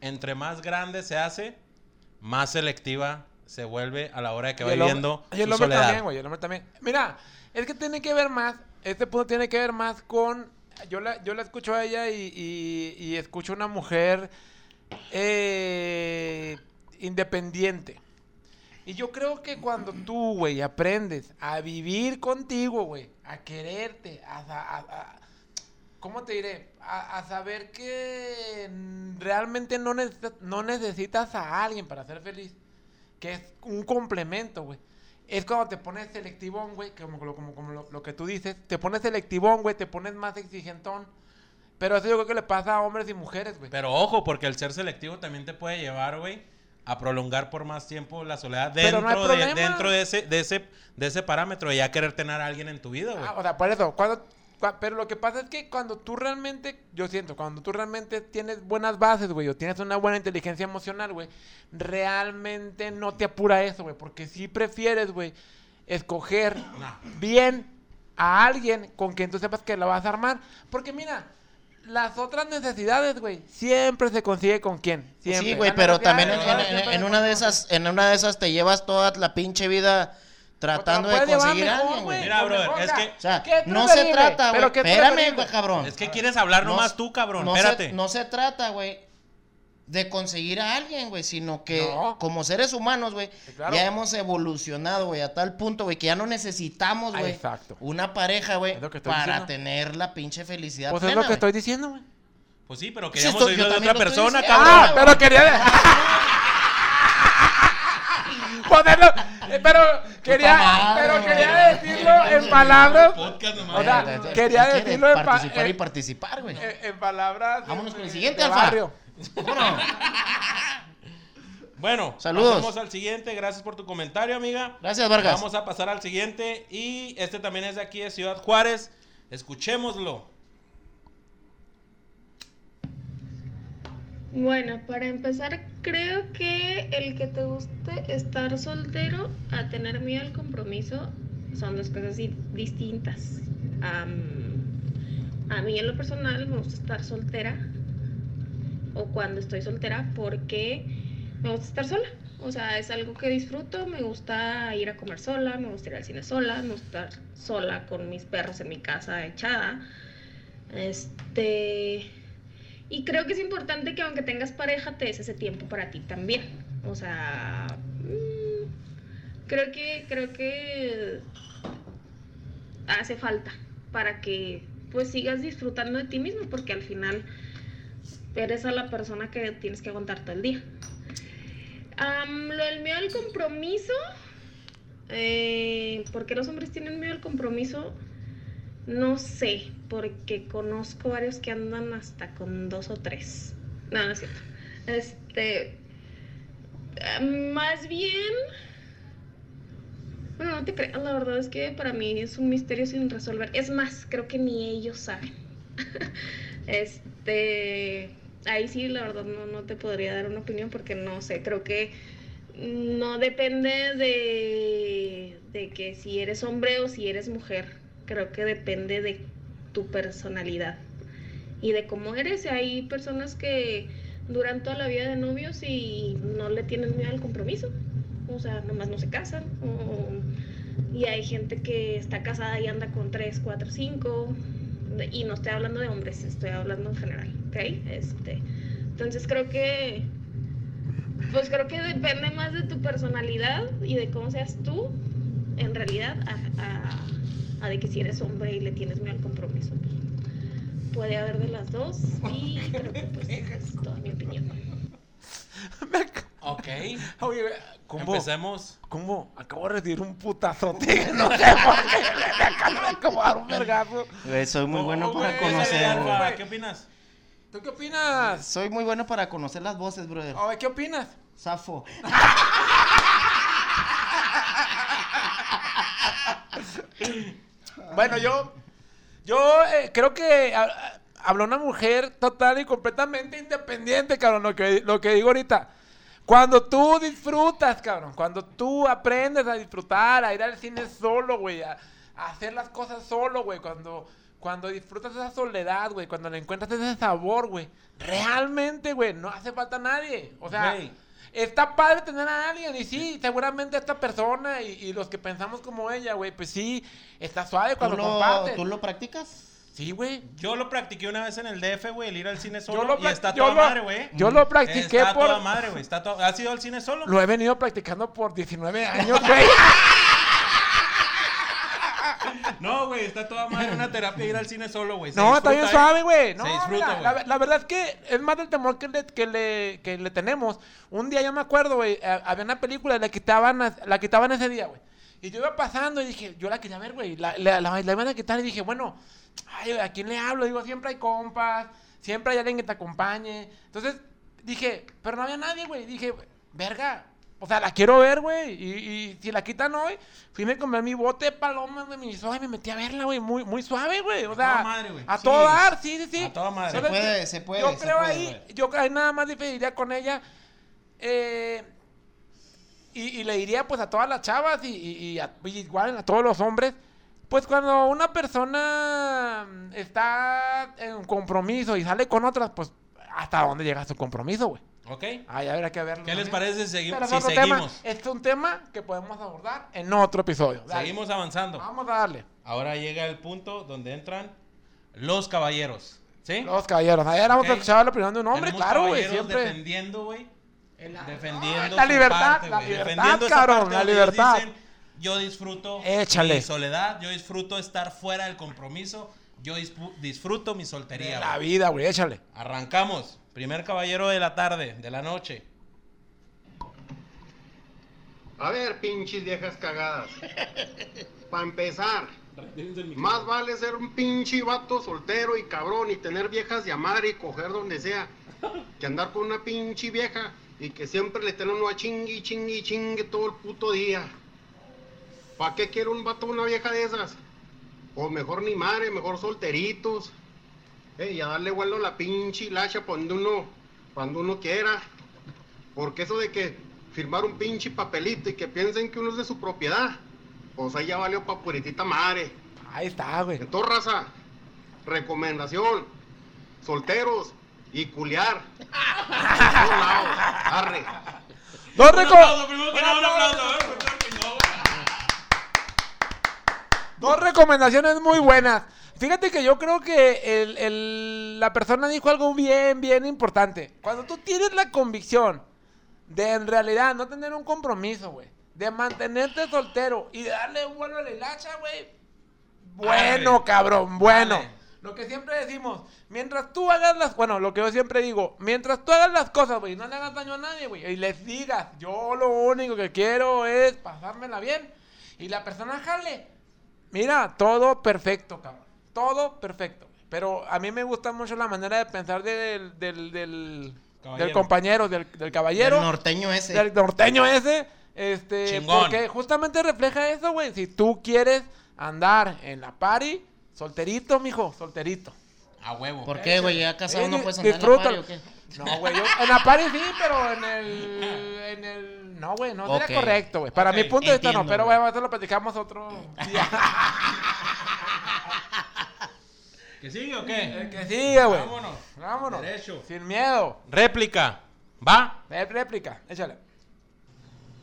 entre más grande se hace, más selectiva se vuelve a la hora de que Y va el hombre- viviendo y el hombre soledad. también, güey, el hombre también. Mira, es que tiene que ver más, este punto tiene que ver más con, yo la, yo la escucho a ella y, y, y escucho una mujer eh, independiente. Y yo creo que cuando tú, güey, aprendes a vivir contigo, güey, a quererte, a, a- ¿cómo te diré? A, saber que realmente no necesitas, a alguien para ser feliz que es un complemento, güey. Es cuando te pones selectivón, güey, como lo, lo que tú dices, te pones selectivón, güey, te pones más exigentón. Pero eso yo creo que le pasa a hombres y mujeres, güey. Pero ojo, porque el ser selectivo también te puede llevar, güey, a prolongar por más tiempo la soledad dentro, no de, dentro de ese, de ese, de ese parámetro de ya querer tener a alguien en tu vida, güey. Ah, o sea, por eso, cuando, cua- pero lo que pasa es que cuando tú realmente, yo siento, cuando tú realmente tienes buenas bases, güey, o tienes una buena inteligencia emocional, güey, realmente no te apura eso, güey, porque si prefieres, güey, escoger No. bien a alguien con quien tú sepas que la vas a armar, porque mira, las otras necesidades, güey, siempre se consigue con quién, siempre. Sí, güey, pero también en, en- en- una de esas, en una de esas te llevas toda la pinche vida tratando de conseguir a llevar alguien, mejor, güey. Mira, brother, mejor, es que- O sea, ¿qué es no se trata, güey. ¿qué es Espérame, güey, cabrón. Es que quieres hablar No nomás tú, cabrón. no Espérate. Se, no se trata, güey, de conseguir a alguien, güey, sino que No. como seres humanos, güey, Sí, claro. ya hemos evolucionado, güey, a tal punto, güey, que ya no necesitamos, güey, exacto. una pareja, güey, Es estoy para diciendo. tener la pinche felicidad Pues es plena, lo que estoy diciendo, güey. Pues sí, pero Sí, queríamos estoy- yo oírlo de otra estoy persona, diciendo. cabrón. Ah, pero quería. Ponerlo. eh, Pero quería, madre, pero quería decirlo en palabras. O sea, Eh, eh, quería decirlo en, pa- Participar y participar, güey. en- en palabras. Vámonos con el siguiente, Alfa. Bueno, Bueno, Saludos. pasamos al siguiente. Gracias por tu comentario, amiga. gracias, Vargas. Vamos a pasar al siguiente. Y este también es de aquí de Ciudad Juárez. Escuchémoslo. Bueno, para empezar, creo que el que te guste estar soltero a tener miedo al compromiso son dos cosas di- distintas. A mí en lo personal me gusta estar soltera o cuando estoy soltera porque me gusta estar sola. O sea, es algo que disfruto, me gusta ir a comer sola, me gusta ir al cine sola, me gusta estar sola con mis perros en mi casa echada. Este... Y creo que es importante que aunque tengas pareja, te des ese tiempo para ti también. O sea, mm, creo que, creo que hace falta para que pues sigas disfrutando de ti mismo, porque al final eres a la persona que tienes que aguantar todo el día. Lo del miedo al compromiso, eh, ¿por qué los hombres tienen miedo al compromiso? No sé, porque conozco varios que andan hasta con dos o tres. No, no es cierto. Este. Más bien. Bueno, no te creas, la verdad es que para mí es un misterio sin resolver. Es más, creo que ni ellos saben. este. Ahí sí, la verdad, no, no te podría dar una opinión porque no sé, creo que no depende de, de que si eres hombre o si eres mujer. Creo que depende de tu personalidad y de cómo eres. Hay personas que duran toda la vida de novios y no le tienen miedo al compromiso. O sea, nomás no se casan. o- y hay gente que está casada y anda con 3, 4, 5. Y no estoy hablando de hombres, estoy hablando en general. ¿Ok? Este, entonces creo que. Pues creo que depende más de tu personalidad y de cómo seas tú, en realidad, a, a- a de que si eres hombre y le tienes miedo al compromiso. Pues, puede haber de las dos y creo que pues es toda mi opinión. Me Ok. Oye, ¿cómo? Empecemos. ¿Cómo? Acabo de recibir un putazote. No sé por qué. Me acabo de acomodar un vergazo. Soy muy No, bueno para güey, conocer. ¿Qué opinas? ¿Tú qué opinas? Soy muy bueno para conocer las voces, brother. Oye, ¿qué opinas? Safo. Bueno, yo. Yo eh, creo que ah, ah, habló una mujer total y completamente independiente, cabrón. Lo que, lo que digo ahorita. Cuando tú disfrutas, cabrón. Cuando tú aprendes a disfrutar, a ir al cine solo, güey. A, a hacer las cosas solo, güey. Cuando, cuando disfrutas esa soledad, güey, cuando le encuentras ese sabor, güey, realmente, güey, no hace falta nadie. O sea, está padre tener a alguien y sí, seguramente esta persona y, y los que pensamos como ella, güey, pues sí, está suave ¿Tú cuando lo, compartes. ¿Tú lo practicas? Sí, güey. Yo lo practiqué una vez en el DF, güey, el ir al cine solo. Yo lo y está yo toda lo- madre, güey. Yo lo practiqué Está por... toda madre, güey. Está to- ¿Has ido al cine solo? Lo he venido practicando por 19 años, güey. No, güey, está toda madre una terapia ir al cine solo, güey. No, está bien ¿eh? suave, güey. No, Se disfruta, mira, güey. la, la verdad es que es más del temor que le, que le, que le tenemos. Un día yo me acuerdo, güey, eh, había una película, la quitaban, la quitaban ese día, güey. Y yo iba pasando y dije, yo la quería ver, güey. La, la, la, la iban a quitar y dije, bueno, ay, ¿a quién le hablo? Digo, siempre hay compas, siempre hay alguien que te acompañe. Entonces dije, pero no había nadie, güey. Dije, verga, o sea, la quiero ver, güey. Y, y si la quitan hoy, fui me compré mi bote de palomas de mi y me metí a verla, güey. Muy, muy suave, güey. O A sea, toda madre, güey. a Sí. todo dar, sí, sí, sí. A toda madre. Se puede, se puede, Yo se creo puede, ahí, güey. yo ahí nada más diferiría con ella. eh, y, y le diría pues a todas las chavas y, y- a- y igual a todos los hombres. Pues cuando una persona está en un compromiso y sale con otras, pues hasta dónde llega su compromiso, güey. ¿Ok? Ahí habrá que verlo. ¿Qué les también. parece si, segui- Pero si otro tema. seguimos? Este es un tema que podemos abordar en otro episodio. Dale. Seguimos avanzando. Vamos a darle. Ahora llega el punto donde entran los caballeros. ¿Sí? Los caballeros. Ayer vamos Ok. a escuchar la opinión de un hombre, Tenemos claro, güey. Siempre. defendiendo, güey. La- Defendiendo la libertad, parte, la libertad, cabrón, la libertad. dicen, yo disfruto Échale. mi soledad, yo disfruto estar fuera del compromiso, yo disfruto mi soltería. La vida, güey, échale. Arrancamos. Primer caballero de la tarde, de la noche. A ver, pinches viejas cagadas. Para empezar, más vale ser un pinche vato soltero y cabrón y tener viejas de amar y coger donde sea que andar con una pinche vieja y que siempre le estén uno a chingue, chingue, chingue todo el puto día. ¿Para qué quiere un vato una vieja de esas? O mejor ni madre, mejor solteritos. Eh, y a darle vuelo a la pinche hilacha cuando uno, cuando uno quiera. Porque eso de que firmar un pinche papelito y que piensen que uno es de su propiedad, pues ahí ya valió pa' puritita madre. Ahí está, güey. Entonces, raza, recomendación, solteros y lados, arre. Un aplauso, ¿eh? Dos recomendaciones muy buenas. Fíjate que yo creo que el- el- la persona dijo algo bien, bien importante. Cuando tú tienes la convicción de en realidad no tener un compromiso, güey, de mantenerte soltero y darle un vuelo a la hilacha, güey. Bueno, cabrón, bueno. Lo que siempre decimos, mientras tú hagas las, bueno, lo que yo siempre digo, mientras tú hagas las cosas, güey, no le hagas daño a nadie, güey, y les digas, yo lo único que quiero es pasármela bien, y la persona jale, mira, todo perfecto, cabrón, todo perfecto. Pero a mí me gusta mucho la manera de pensar del, del, del, Caballero. del compañero, del, del caballero, El norteño ese. del norteño ese, este, Chingón. porque justamente refleja eso, güey. Si tú quieres andar en la party, solterito, mijo, solterito. A huevo. ¿Por qué, güey? ¿Ya casado Eh, no puedes andar en la o qué? No, güey, yo en la party sí, pero en el, en el, no, güey, no sería Ok. correcto, güey. Para mi punto de vista no, pero güey. eso lo platicamos otro día. ¿Que sigue o qué? El que sigue, güey. Vámonos. Vámonos. Derecho. Sin miedo. Réplica. ¿Va? Ré- Réplica, échale.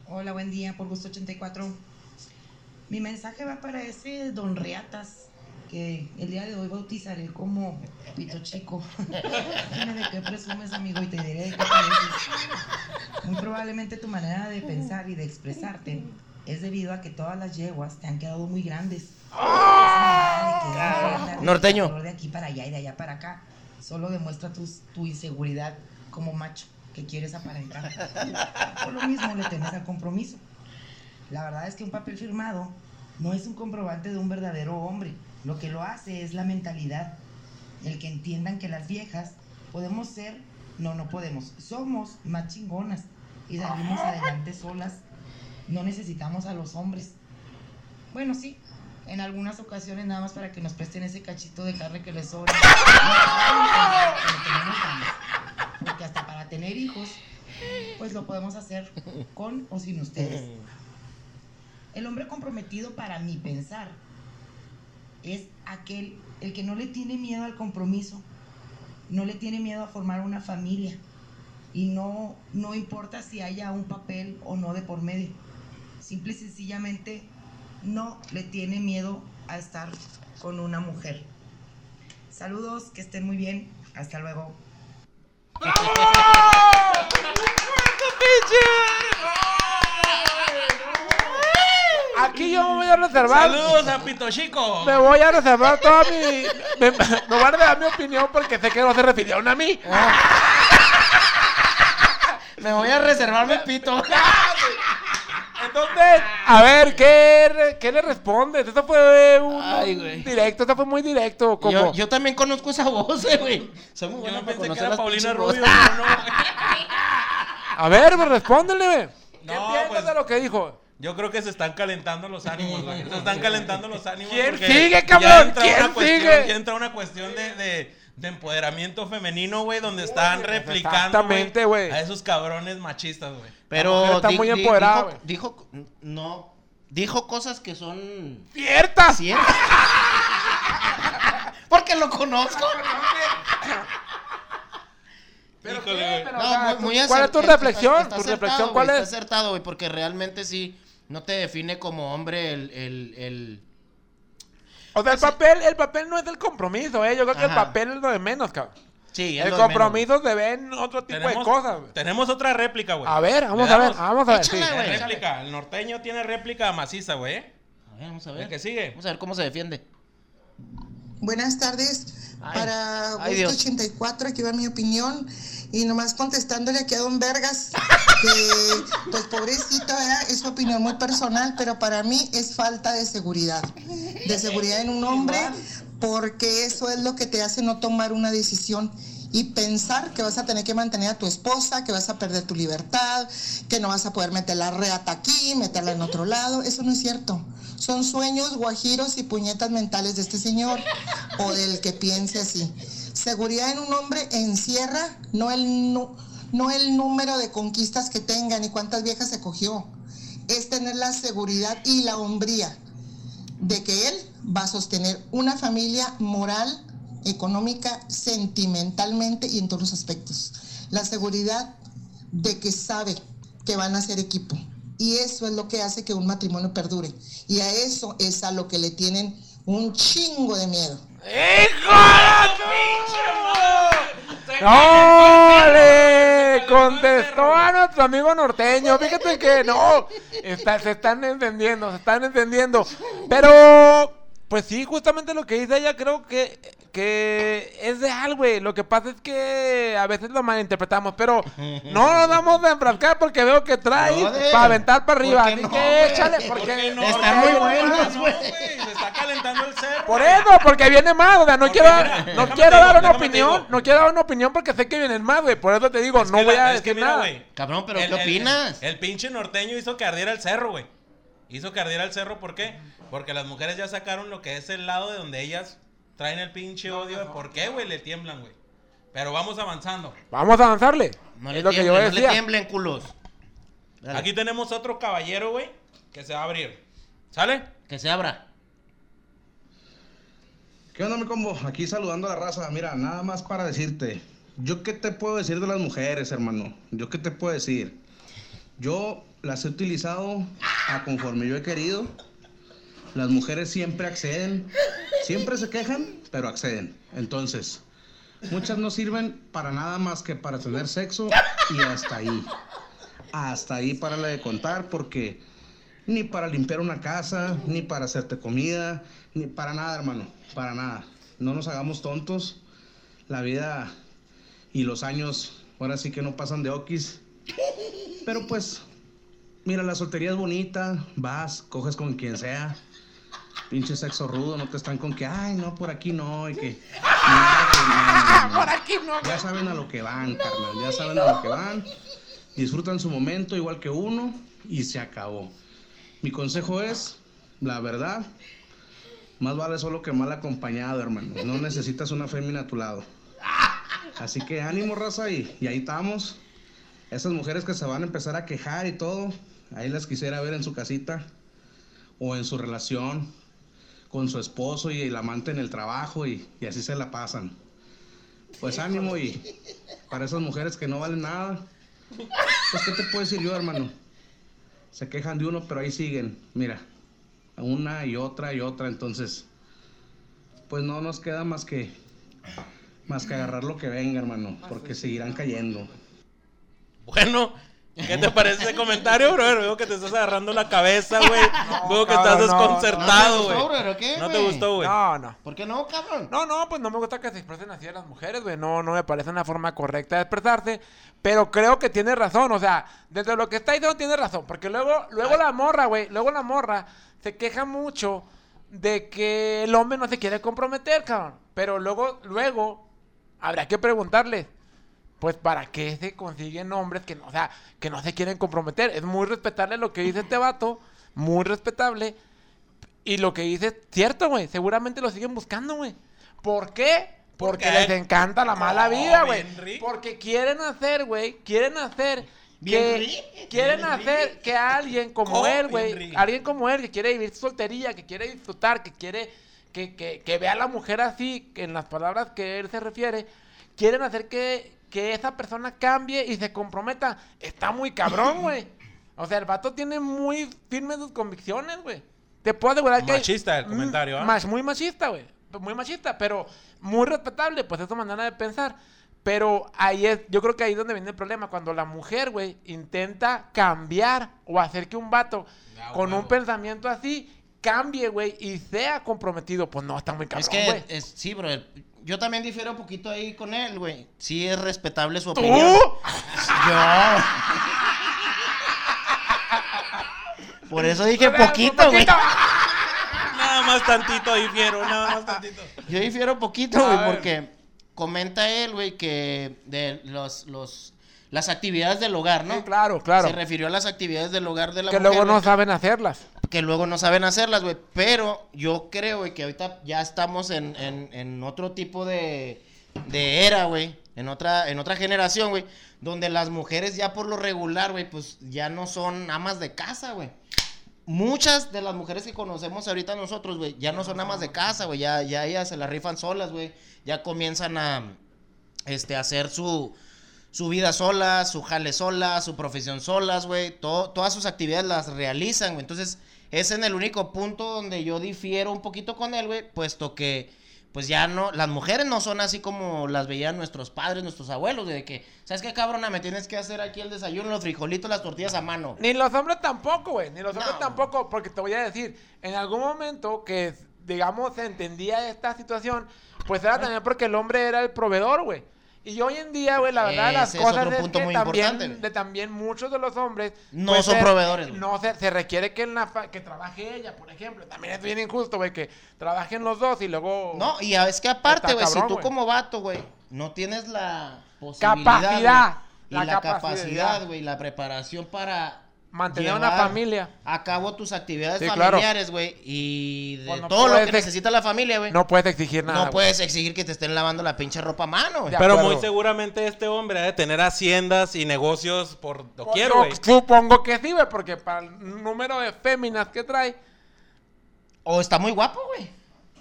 Hola, buen día, por gusto 84. Mi mensaje va para ese Don Riatas, que el día de hoy bautizaré como Pito Chico. Dime de qué presumes, amigo, y te diré de qué pareces. Muy probablemente tu manera de pensar y de expresarte es debido a que todas las yeguas te han quedado muy grandes. ¡Ah! Norteño. De aquí para allá y de allá para acá. Solo demuestra tus- tu inseguridad como macho que quieres aparentar. Por lo mismo le temes al compromiso. La verdad es que un papel firmado no es un comprobante de un verdadero hombre. Lo que lo hace es la mentalidad. El que entiendan que las viejas podemos ser, no, no podemos, somos más chingonas y salimos adelante solas. No necesitamos a los hombres. Bueno, sí, en algunas ocasiones nada más para que nos presten ese cachito de carne que les sobra. Porque hasta para tener hijos, pues lo podemos hacer con o sin ustedes. El hombre comprometido para mi pensar es aquel, el que no le tiene miedo al compromiso, no le tiene miedo a formar una familia y no, no importa si haya un papel o no de por medio. Simple y sencillamente no le tiene miedo a estar con una mujer. Saludos, que estén muy bien. Hasta luego. Aquí yo me voy a reservar. Saludos a Pito Chico. Me voy a reservar toda mi. Me, me voy a dar mi opinión porque sé que no se refirieron a mí. Me voy a reservar mi pito. Entonces, a ver, ¿qué, qué le respondes? Esto fue un Ay, directo, esto fue muy directo. Como, Yo, yo también conozco esa voz, eh, güey. Soy muy Yo no para pensé que era Paulina Rubio. no. A ver, pues, respóndele, güey. ¿Qué No, piensas pues- de lo que dijo? Yo creo que se están calentando los ánimos, güey. Se están calentando los ánimos. ¿Quién sigue, cabrón? ¿Quién cuestión- sigue? Ya entra una cuestión de, de, de empoderamiento femenino, güey, donde están replicando exactamente, güey. a esos cabrones machistas, güey. Pero está muy empoderada, güey. dijo, dijo, no, dijo cosas que son ¡Cierta! ciertas. Porque lo conozco. ¿Pero Híjole, qué? güey. Pero, No, o sea, muy, muy ¿Cuál es tu está- reflexión? está ¿Tu reflexión cuál Está es? acertado, güey, porque realmente sí no te define como hombre el, el, el... O sea, el papel, el papel no es el compromiso, ¿eh? Yo creo que el papel es lo de menos, cabrón. Sí, es El lo de menos, compromiso se ve en otro tipo de cosas, güey. tenemos otra réplica, güey. A ver, vamos a ver, vamos a ver. sí. Tiene güey. réplica. El norteño tiene réplica maciza, güey. A ver, vamos a El ver. que sigue. Vamos a ver cómo se defiende. Buenas tardes. Ay, Para ay, Gusto Dios. 84, aquí va mi opinión. Y nomás contestándole aquí a Don Vergas, que pues pobrecito, es su opinión muy personal, pero para mí es falta de seguridad. De seguridad en un hombre, porque eso es lo que te hace no tomar una decisión y pensar que vas a tener que mantener a tu esposa, que vas a perder tu libertad, que no vas a poder meter la reata aquí, meterla en otro lado. Eso no es cierto. Son sueños, guajiros y puñetas mentales de este señor o del que piense así. Seguridad en un hombre encierra no el, nu- no el número de conquistas que tenga ni cuántas viejas se cogió. Es tener la seguridad y la hombría de que él va a sostener una familia moral, económica, sentimentalmente y en todos los aspectos. La seguridad de que sabe que van a ser equipo. Y eso es lo que hace que un matrimonio perdure. Y a eso es a lo que le tienen un chingo de miedo. ¡No! Le contestó a nuestro amigo norteño. Fíjate que no. Está- se están entendiendo, se están entendiendo. Pero, pues sí, justamente lo que dice ella creo que, que es real, güey. Lo que pasa es que a veces lo malinterpretamos. Pero no nos vamos a enfrascar porque veo que trae para aventar para ¿por arriba. qué Así no, que échale, ¿Por porque qué no? Está Porque muy viene bueno, más, güey. Se está calentando el cerro. Por eso, porque viene más, o sea, no Porque quiero, mira, no quiero dar una opinión, no quiero dar una opinión porque sé que vienen más, güey, por eso te digo, Es no que voy la- a es que decir mira, nada. güey, Cabrón, pero el- ¿qué el- opinas? El, pinche norteño hizo que ardiera el cerro, güey. Hizo que ardiera el cerro, ¿por qué? Porque las mujeres ya sacaron lo que es el lado de donde ellas traen el pinche odio por qué, güey, le tiemblan, güey. Pero vamos avanzando. Vamos a avanzarle. No es le lo que yo no le decía. tiemblen, culos. Dale, Aquí tenemos otro caballero, güey, que se va a abrir. ¿Sale? Que se abra. ¿Qué onda, mi combo? Aquí saludando a la raza. Mira, nada más para decirte. ¿Yo qué te puedo decir de las mujeres, hermano? ¿Yo qué te puedo decir? Yo las he utilizado a conforme yo he querido. Las mujeres siempre acceden. Siempre se quejan, pero acceden. Entonces, muchas no sirven para nada más que para tener sexo y hasta ahí. Hasta ahí para la de contar porque ni para limpiar una casa, ni para hacerte comida, ni para nada, hermano, para nada. No nos hagamos tontos. La vida y los años ahora sí que no pasan de okis. Pero pues, mira, la soltería es bonita, vas, coges con quien sea. Pinche sexo rudo, no te están con que, ay, no, por aquí no, y que... Por aquí no. Ya saben a lo que van, carnal, ya saben a lo que van. Disfrutan su momento igual que uno y se acabó. Mi consejo es, la verdad, más vale solo que mal acompañado, hermano. No necesitas una fémina a tu lado. Así que ánimo, raza, y, y ahí estamos. Esas mujeres que se van a empezar a quejar y todo, ahí las quisiera ver en su casita o en su relación con su esposo y el amante en el trabajo y, y así se la pasan. Pues ánimo y para esas mujeres que no valen nada, pues qué te puedo decir yo, hermano. Se quejan de uno, pero ahí siguen, mira, una y otra y otra, entonces, pues no nos queda más que más que agarrar lo que venga, hermano, porque seguirán cayendo. Bueno, ¿qué te parece ese comentario, brother? Veo que te estás agarrando la cabeza, güey. Veo que cabrón, estás no, desconcertado, ¿No te güey. gustó, brother, o qué, ¿No te gustó, güey? No, no. ¿Por qué no, cabrón? No, no, pues no me gusta que se expresen así a las mujeres, güey. No, no me parece una forma correcta de expresarse. Pero creo que tiene razón. O sea, desde lo que está diciendo tiene razón. Porque luego, luego la morra, güey, luego la morra se queja mucho de que el hombre no se quiere comprometer, cabrón. Pero luego, luego, habrá que preguntarle. Pues para qué se consiguen hombres que no, o sea, que no se quieren comprometer. Es muy respetable lo que dice este vato, muy respetable. Y lo que dice es cierto, güey. Seguramente lo siguen buscando, güey. ¿Por qué? Porque qué? les encanta la mala Oh, vida, güey. Porque quieren hacer, güey, quieren hacer que quieren hacer que alguien como él, güey, alguien como él que quiere vivir su soltería, que quiere disfrutar, que quiere que, que, que vea a la mujer así, que en las palabras que él se refiere, quieren hacer que, que esa persona cambie y se comprometa. Está muy cabrón, güey. O sea, el vato tiene muy firmes sus convicciones, güey. Te puedo asegurar que... Machista el comentario, ¿ah? Mm, mach- muy machista, güey. Muy machista, pero muy respetable, pues es su manera de pensar. Pero ahí es, yo creo que ahí es donde viene el problema. Cuando la mujer, güey, intenta cambiar o hacer que un vato Ah, con huevo. un pensamiento así cambie, güey, y sea comprometido, pues no, está muy cabrón, Es que, güey. es, sí, bro. Yo también difiero un poquito ahí con él, güey. Sí es respetable su ¿Tú? opinión. Yo. Por eso dije poquito, güey. Nada más tantito difiero, nada más tantito. Yo difiero poquito, güey, porque comenta él, güey, que de los, los, las actividades del hogar, ¿no? Sí, claro, claro. Se refirió a las actividades del hogar de la Que mujer, luego no saben hacerlas. que luego no saben hacerlas, güey. Pero yo creo, güey, que ahorita ya estamos en, en, en otro tipo de, de era, güey. En otra, en otra generación, güey. Donde las mujeres ya por lo regular, güey, pues ya no son amas de casa, güey. Muchas de las mujeres que conocemos ahorita nosotros, güey, ya no son amas de casa, güey. Ya, ya ellas se la rifan solas, güey. Ya comienzan a este, hacer su, su vida sola, su jale sola, su profesión solas, güey. To- todas sus actividades las realizan, güey. Entonces, es en el único punto donde yo difiero un poquito con él, güey, puesto que, pues ya no, las mujeres no son así como las veían nuestros padres, nuestros abuelos, de que, ¿sabes qué, cabrona? Me tienes que hacer aquí el desayuno, los frijolitos, las tortillas a mano. Ni los hombres tampoco, güey. Ni los hombres No. tampoco, porque te voy a decir, en algún momento que, digamos, se entendía esta situación, pues era también porque el hombre era el proveedor, güey. Y hoy en día, güey, la verdad, las es cosas otro es punto que muy también, de también muchos de los hombres No pues, son se- proveedores. No se, se requiere que en la fa- que trabaje ella, por ejemplo. También es bien injusto, güey, que trabajen los dos y luego No, y es que aparte, güey, si tú como vato, güey, no tienes la posibilidad, Capacidad, y la la, capacidad, güey, la preparación para mantener una familia. a cabo tus actividades Sí, familiares, güey, y de Pues no todo lo que necesita la familia, güey. No puedes exigir nada. No puedes exigir que te estén lavando la pinche ropa a mano, güey. Pero acuerdo. muy seguramente este hombre ha de tener haciendas y negocios por doquier, Yo güey. Supongo que sí, güey, porque para el número de féminas que trae, O está muy guapo, güey.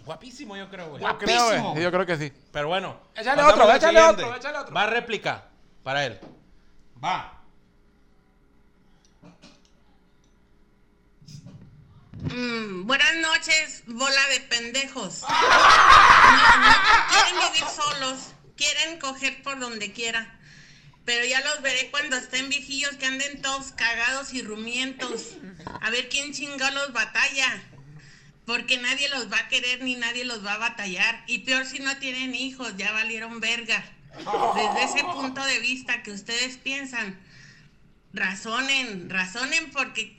Guapísimo, yo creo, güey. yo creo, güey. Guapísimo. Sí, yo creo que sí. Pero bueno. Échale otro, al échale otro, échale otro. Va réplica para él. Va. Mm, buenas noches, bola de pendejos. No, no quieren vivir solos, quieren coger por donde quiera. Pero ya los veré cuando estén viejillos que anden todos cagados y rumientos. A ver quién chingó los batalla. Porque nadie los va a querer ni nadie los va a batallar. Y peor si no tienen hijos, ya valieron verga. Desde ese punto de vista que ustedes piensan, razonen, razonen porque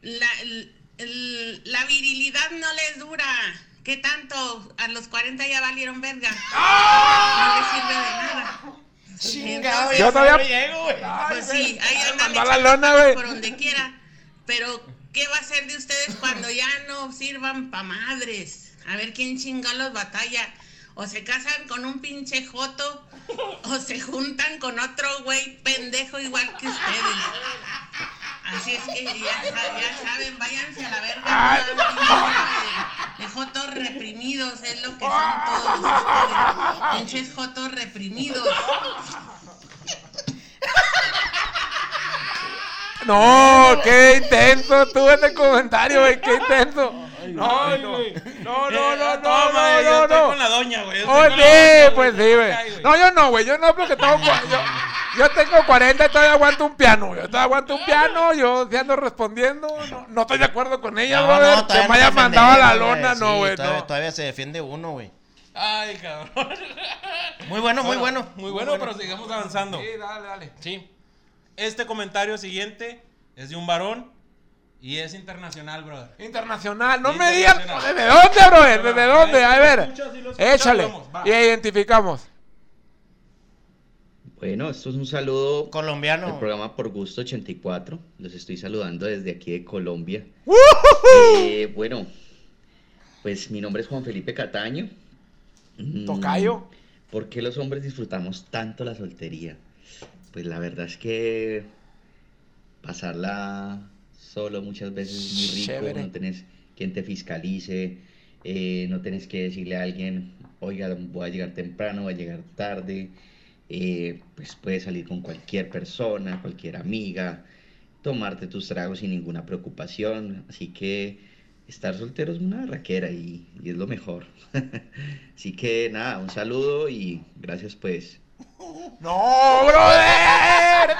la, el- la virilidad no les dura. ¿Qué tanto? A los 40 ya valieron verga. No les sirve de nada. Entonces, Yo todavía- llego, güey. pues sí, ahí andan la lona, güey. por donde quiera. Pero, ¿qué va a ser de ustedes cuando ya no sirvan pa' madres? A ver quién chinga los batalla. O se casan con un pinche joto, o se juntan con otro güey pendejo igual que ustedes. Así es que ya, ya saben, váyanse a la verga. De jotos reprimidos es lo que son todos ustedes. Pinches jotos reprimidos. No, qué intenso estuvo ese comentario, güey, qué intenso. No. No, no, no, no, Toma, no, yo no, estoy no. con la doña, güey. Oh, sí, pues sí, güey. No, yo no, güey. Yo no, porque tengo. Yo, yo tengo 40 y todavía aguanto un piano. Yo todavía aguanto un piano. Yo sí ando respondiendo. No, no estoy de acuerdo con ella, No, brother. no, que me no haya mandado a la lona, no, güey. todavía, no. todavía se defiende uno, güey. Ay, cabrón. Muy bueno, muy bueno. Muy bueno, pero sigamos avanzando. Sí, dale, dale. Sí. Este comentario siguiente es de un varón y es internacional, brother. Internacional. No me digas. ¿Desde dónde, brother? ¿Desde Va, dónde? A ver. Échale. vamos. Y identificamos. Bueno, esto es un saludo Colombiano. del programa Por Gusto 84. Los estoy saludando desde aquí de Colombia. Eh, bueno, pues mi nombre es Juan Felipe Cataño. Mm, Tocayo. ¿Por qué los hombres disfrutamos tanto la soltería? Pues la verdad es que pasarla solo muchas veces es muy rico, Chévere. no tenés quien te fiscalice, eh, no tenés que decirle a alguien, oiga, voy a llegar temprano, voy a llegar tarde, eh, pues puedes salir con cualquier persona, cualquier amiga, tomarte tus tragos sin ninguna preocupación, así que estar soltero es una raquera y, y es lo mejor. así que nada, un saludo y gracias pues. ¡No, brother!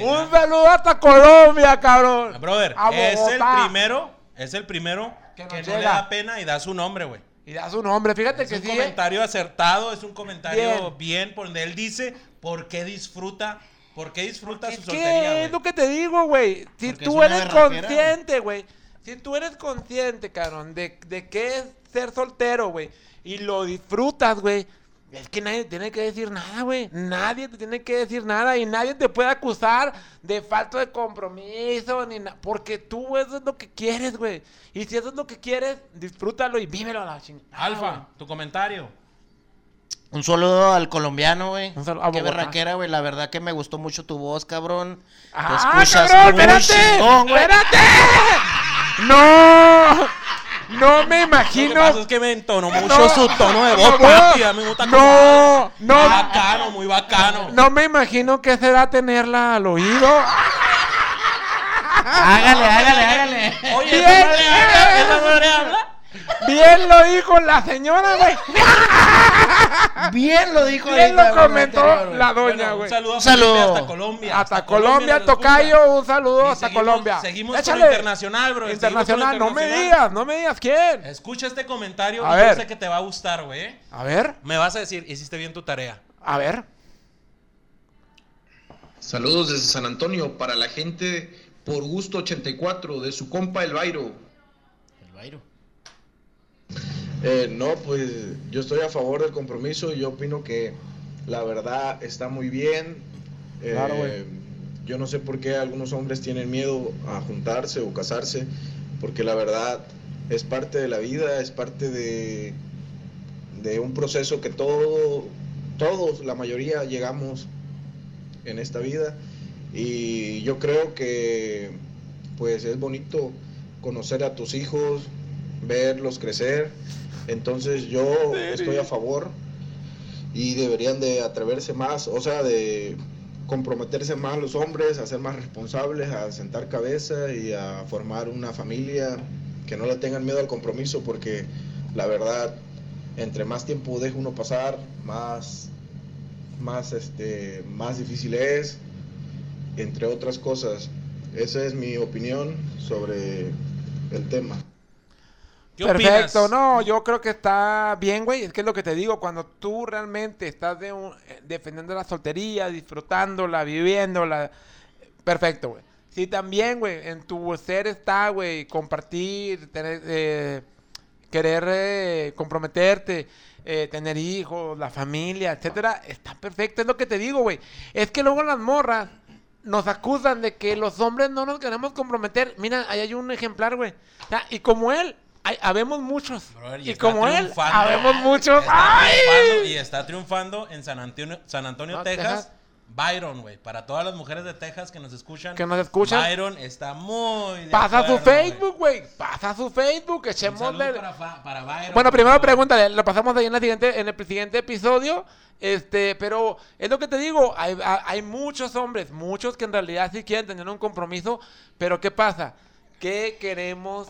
Un saludo hasta Colombia, cabrón. Brother, es el primero, es el primero Que no le da pena y da su nombre, güey. Y da su nombre. Fíjate Es que un sí. ¿eh? comentario acertado, es un comentario bien, por donde él dice por qué disfruta, por qué disfruta su soltería, ¿Qué es lo que te digo, güey? Si Porque es tú eres consciente, güey. Si tú eres consciente, cabrón, de, de qué es ser soltero, güey. Y lo disfrutas, güey. Es que nadie te tiene que decir nada, güey. Nadie te tiene que decir nada. Y nadie te puede acusar de falta de compromiso. ni nada. Porque tú eso es lo que quieres, güey. Y si eso es lo que quieres, disfrútalo y vívelo a la chingada. Alfa, tu comentario. Un saludo al colombiano, güey. Un saludo a Qué berraquera, güey. La verdad que me gustó mucho tu voz, cabrón. Te ¡Ah, escuchas cabrón! ¡Espérate! chingón. ¡Espérate! ¡No! No me Lo que imagino. pasa es que me entonó mucho No, su tono de no, voz, papi. A mí me gusta no, no. Muy bacano, muy bacano. No me imagino qué será tenerla al oído. Hágale, hágale, hágale. Oye. ¿esa no le habla? ¿Esa no le habla? Bien lo dijo la señora, güey. Bien lo dijo Bien lo comentó la doña, Bueno, un güey. saludo a Un saludo. Felipe hasta Colombia. Hasta Colombia. Tocayo, un saludo Y hasta seguimos- Colombia. Seguimos Échale. con internacional, bro. con Internacional, no me internacional. digas, no me digas quién. Escucha este comentario A y ver. yo sé que te va a gustar, güey. ¿eh? A ver, Me vas a decir, hiciste bien tu tarea. a ver. Saludos desde San Antonio para la gente por gusto 84 de su compa El Bairo. Eh, no, pues yo estoy a favor del compromiso y yo opino que la verdad está muy bien. Eh, Claro. Yo no sé por qué algunos hombres tienen miedo a juntarse o casarse, porque la verdad es parte de la vida, es parte de, de un proceso que todo, todos, la mayoría, llegamos en esta vida. Y yo creo que pues es bonito conocer a tus hijos, verlos crecer. Entonces yo estoy a favor y deberían de atreverse más, o sea, de comprometerse más los hombres, a ser más responsables, a sentar cabeza y a formar una familia, que no le tengan miedo al compromiso, porque la verdad, entre más tiempo deje uno pasar, más, más, este, más difícil es, entre otras cosas. Esa es mi opinión sobre el tema. ¿Qué Perfecto, opinas? no, yo creo que está bien, güey. Es que es lo que te digo, cuando tú realmente estás de un- eh, defendiendo la soltería, disfrutándola, viviéndola. Perfecto, güey. Sí, también, güey, en tu ser está, güey, compartir, tener, eh, querer eh, comprometerte, eh, tener hijos, la familia, etcétera, está perfecto. Es lo que te digo, güey. Es que luego las morras nos acusan de que los hombres no nos queremos comprometer. Mira, ahí hay un ejemplar, güey. O sea, y como él, hay, habemos muchos. Brother, y como él, habemos muchos. Está ¡Ay! triunfando y está triunfando en San Antonio, San Antonio No, Texas, Byron, güey. Para todas las mujeres de Texas que nos escuchan. Que nos escuchan. Byron está muy. Pasa su acuerdo. Facebook, güey. Pasa su Facebook. Saludo para, para Byron. Bueno, primero pregúntale, lo pasamos ahí en, la siguiente, en el siguiente episodio. Este, pero es lo que te digo, hay, hay- muchos hombres, muchos que en realidad sí quieren tener un compromiso, pero ¿qué pasa? Que queremos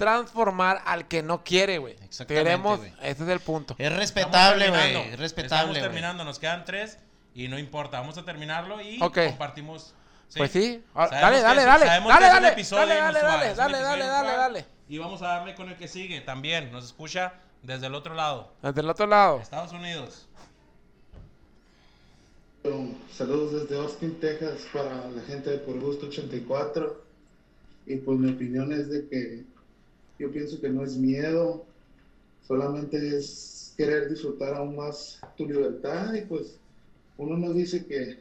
transformar al que no quiere, güey. Exactamente, Queremos, ese es el punto. Es respetable, güey. Es respetable, Estamos terminando, nos quedan tres y no importa, vamos a terminarlo y compartimos. Pues sí. Ah, Sabemos dale, que dale, es- dale. sabemos Dale, que es un dale. episodio Dale, dale, inusual, dale, dale, dale, dale, dale. Y vamos a darle con el que sigue también. Nos escucha desde el otro lado, Desde el otro lado. Estados Unidos. Saludos desde Austin, Texas, para la gente de Por Gusto 84. Y pues mi opinión es de que yo pienso que no es miedo, solamente es querer disfrutar aún más tu libertad. Y pues uno nos dice que,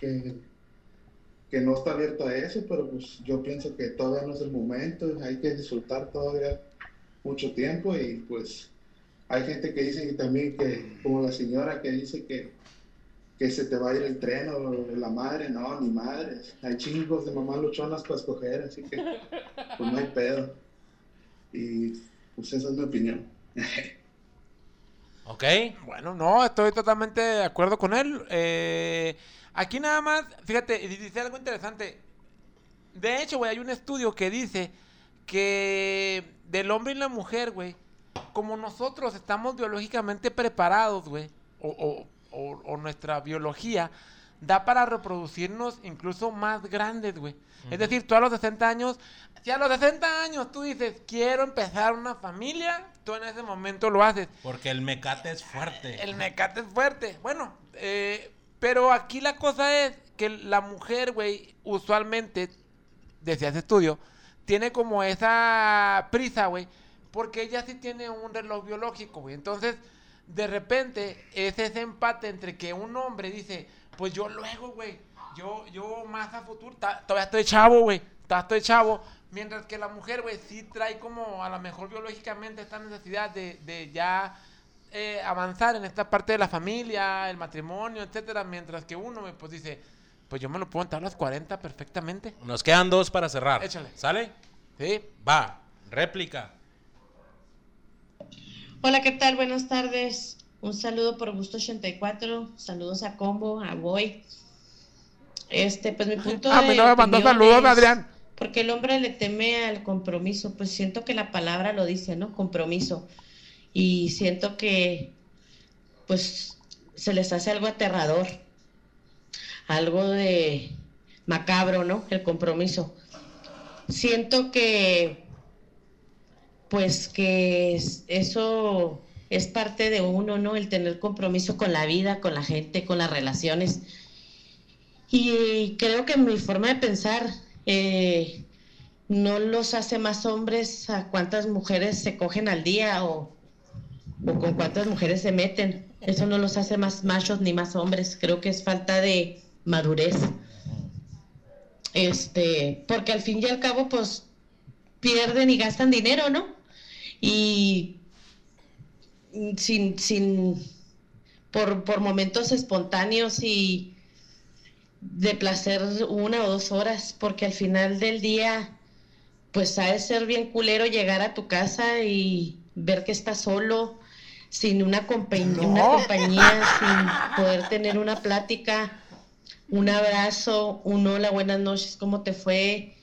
que, no está abierto a eso, pero pues yo pienso que todavía no es el momento, hay que disfrutar todavía mucho tiempo. Y pues hay gente que dice que también que, como la señora que dice que que se te va a ir el tren o la madre, no, ni madres. Hay chingos de mamá luchonas para escoger, así que pues no hay pedo. Y pues esa es mi opinión. Ok. Bueno, no, estoy totalmente de acuerdo con él. Eh, aquí nada más, fíjate, dice algo interesante. De hecho, güey, hay un estudio que dice que del hombre y la mujer, güey, como nosotros estamos biológicamente preparados, güey, o, o- o- o nuestra biología da para reproducirnos incluso más grandes, güey. Es decir, tú a los 60 años, si a los 60 años tú dices, quiero empezar una familia, tú en ese momento lo haces. Porque el mecate es fuerte. El mecate es fuerte. Bueno, eh, pero aquí la cosa es que la mujer, güey, usualmente, decía ese estudio, tiene como esa prisa, güey, porque ella sí tiene un reloj biológico, güey. Entonces, de repente, es ese empate entre que un hombre dice, pues yo luego, güey, yo, yo más a futuro, ta- todavía estoy chavo, güey, todavía estoy chavo. Mientras que la mujer, güey, sí trae como a lo mejor biológicamente esta necesidad de, de ya eh, avanzar en esta parte de la familia, el matrimonio, etcétera, mientras que uno, güey, pues dice, pues yo me lo puedo entrar a los 40 perfectamente. Nos quedan dos para cerrar. Échale. ¿Sale? Sí. Va. Réplica. Hola, ¿qué tal? Buenas tardes. Un saludo por Gusto 84. Saludos a Combo, a Boy. Este, pues mi punto A de mí no me mandó saludos, es, Adrián. Porque el hombre le teme al compromiso. Pues siento que la palabra lo dice, ¿no? Compromiso. Y siento que, pues, se les hace algo aterrador. Algo de macabro, ¿no? El compromiso. Siento que pues que es- eso es parte de uno, ¿no? El tener compromiso con la vida, con la gente, con las relaciones. Y creo que mi forma de pensar eh, no los hace más hombres a cuántas mujeres se cogen al día o, o con cuántas mujeres se meten. Eso no los hace más machos ni más hombres. Creo que es falta de madurez. Este, porque al fin y al cabo, pues pierden y gastan dinero, ¿no? Y sin, sin, por, por momentos espontáneos y de placer una o dos horas, porque al final del día, pues ha de ser bien culero llegar a tu casa y ver que estás solo, sin una, compa- una compañía, sin poder tener una plática, un abrazo, un hola, buenas noches, ¿cómo te fue?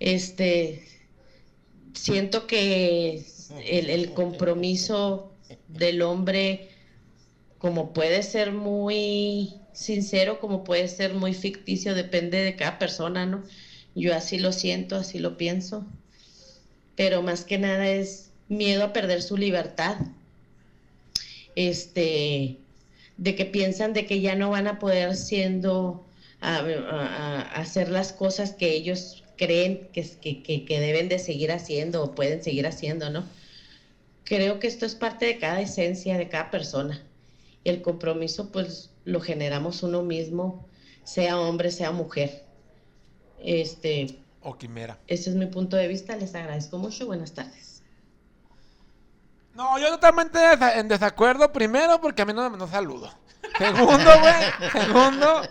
Este, siento que el, el compromiso del hombre, como puede ser muy sincero, como puede ser muy ficticio, depende de cada persona, ¿no? Yo así lo siento, así lo pienso, pero más que nada es miedo a perder su libertad, este, de que piensan de que ya no van a poder siendo, a, hacer las cosas que ellos creen que, que, que, que deben de seguir haciendo o pueden seguir haciendo, ¿no? Creo que esto es parte de cada esencia de cada persona. Y el compromiso, pues, lo generamos uno mismo, sea hombre, sea mujer. Este, O quimera. ese es mi punto de vista. Les agradezco mucho. Buenas tardes. No, yo totalmente en desacuerdo primero porque a mí no me mandó saludo. Segundo, güey. Segundo.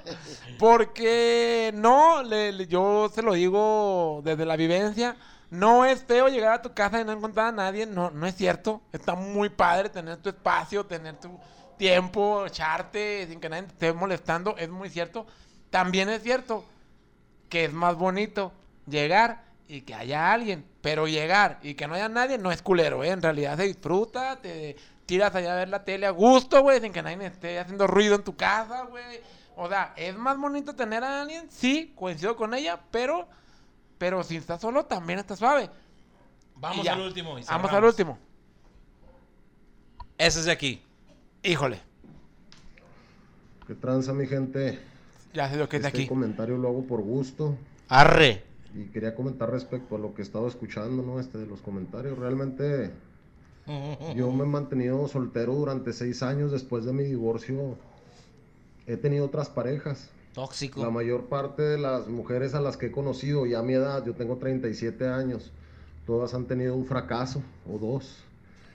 Porque no, le- le- yo se lo digo desde la vivencia. No es feo llegar a tu casa y no encontrar a nadie. No, no es cierto. Está muy padre tener tu espacio, tener tu tiempo, echarte sin que nadie te esté molestando. Es muy cierto. También es cierto que es más bonito llegar y que haya alguien. Pero llegar y que no haya nadie no es culero, ¿eh? En realidad se disfruta, te tiras allá a ver la tele a gusto, güey, sin que nadie esté haciendo ruido en tu casa, güey. O sea, es más bonito tener a alguien, sí, coincido con ella, pero, pero si estás solo también está suave. Vamos al último. y Vamos al último. Ese es de aquí. Híjole. ¿Qué tranza, mi gente? Ya sé lo que es de este aquí. comentario lo hago por gusto. Arre. Y quería comentar respecto a lo que he estado escuchando, ¿no? Este de los comentarios. Realmente yo me he mantenido soltero durante seis años después de mi divorcio. He tenido otras parejas. Tóxico. La mayor parte de las mujeres a las que he conocido, ya a mi edad, yo tengo 37 años, todas han tenido un fracaso o dos.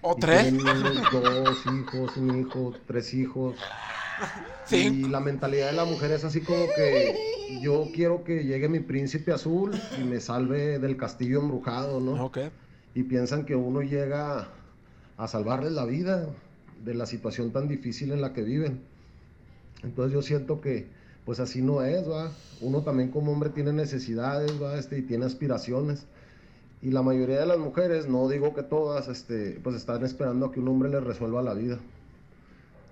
¿O Y tres? dos hijos, un hijo, tres hijos. Y la mentalidad de la mujer es así como que yo quiero que llegue mi príncipe azul y me salve del castillo embrujado, ¿no? Y piensan que uno llega a salvarles la vida de la situación tan difícil en la que viven. Entonces yo siento que pues así no es, ¿va? Uno también como hombre tiene necesidades, ¿va? Este, y tiene aspiraciones. Y la mayoría de las mujeres, no digo que todas, este, pues están esperando a que un hombre les resuelva la vida.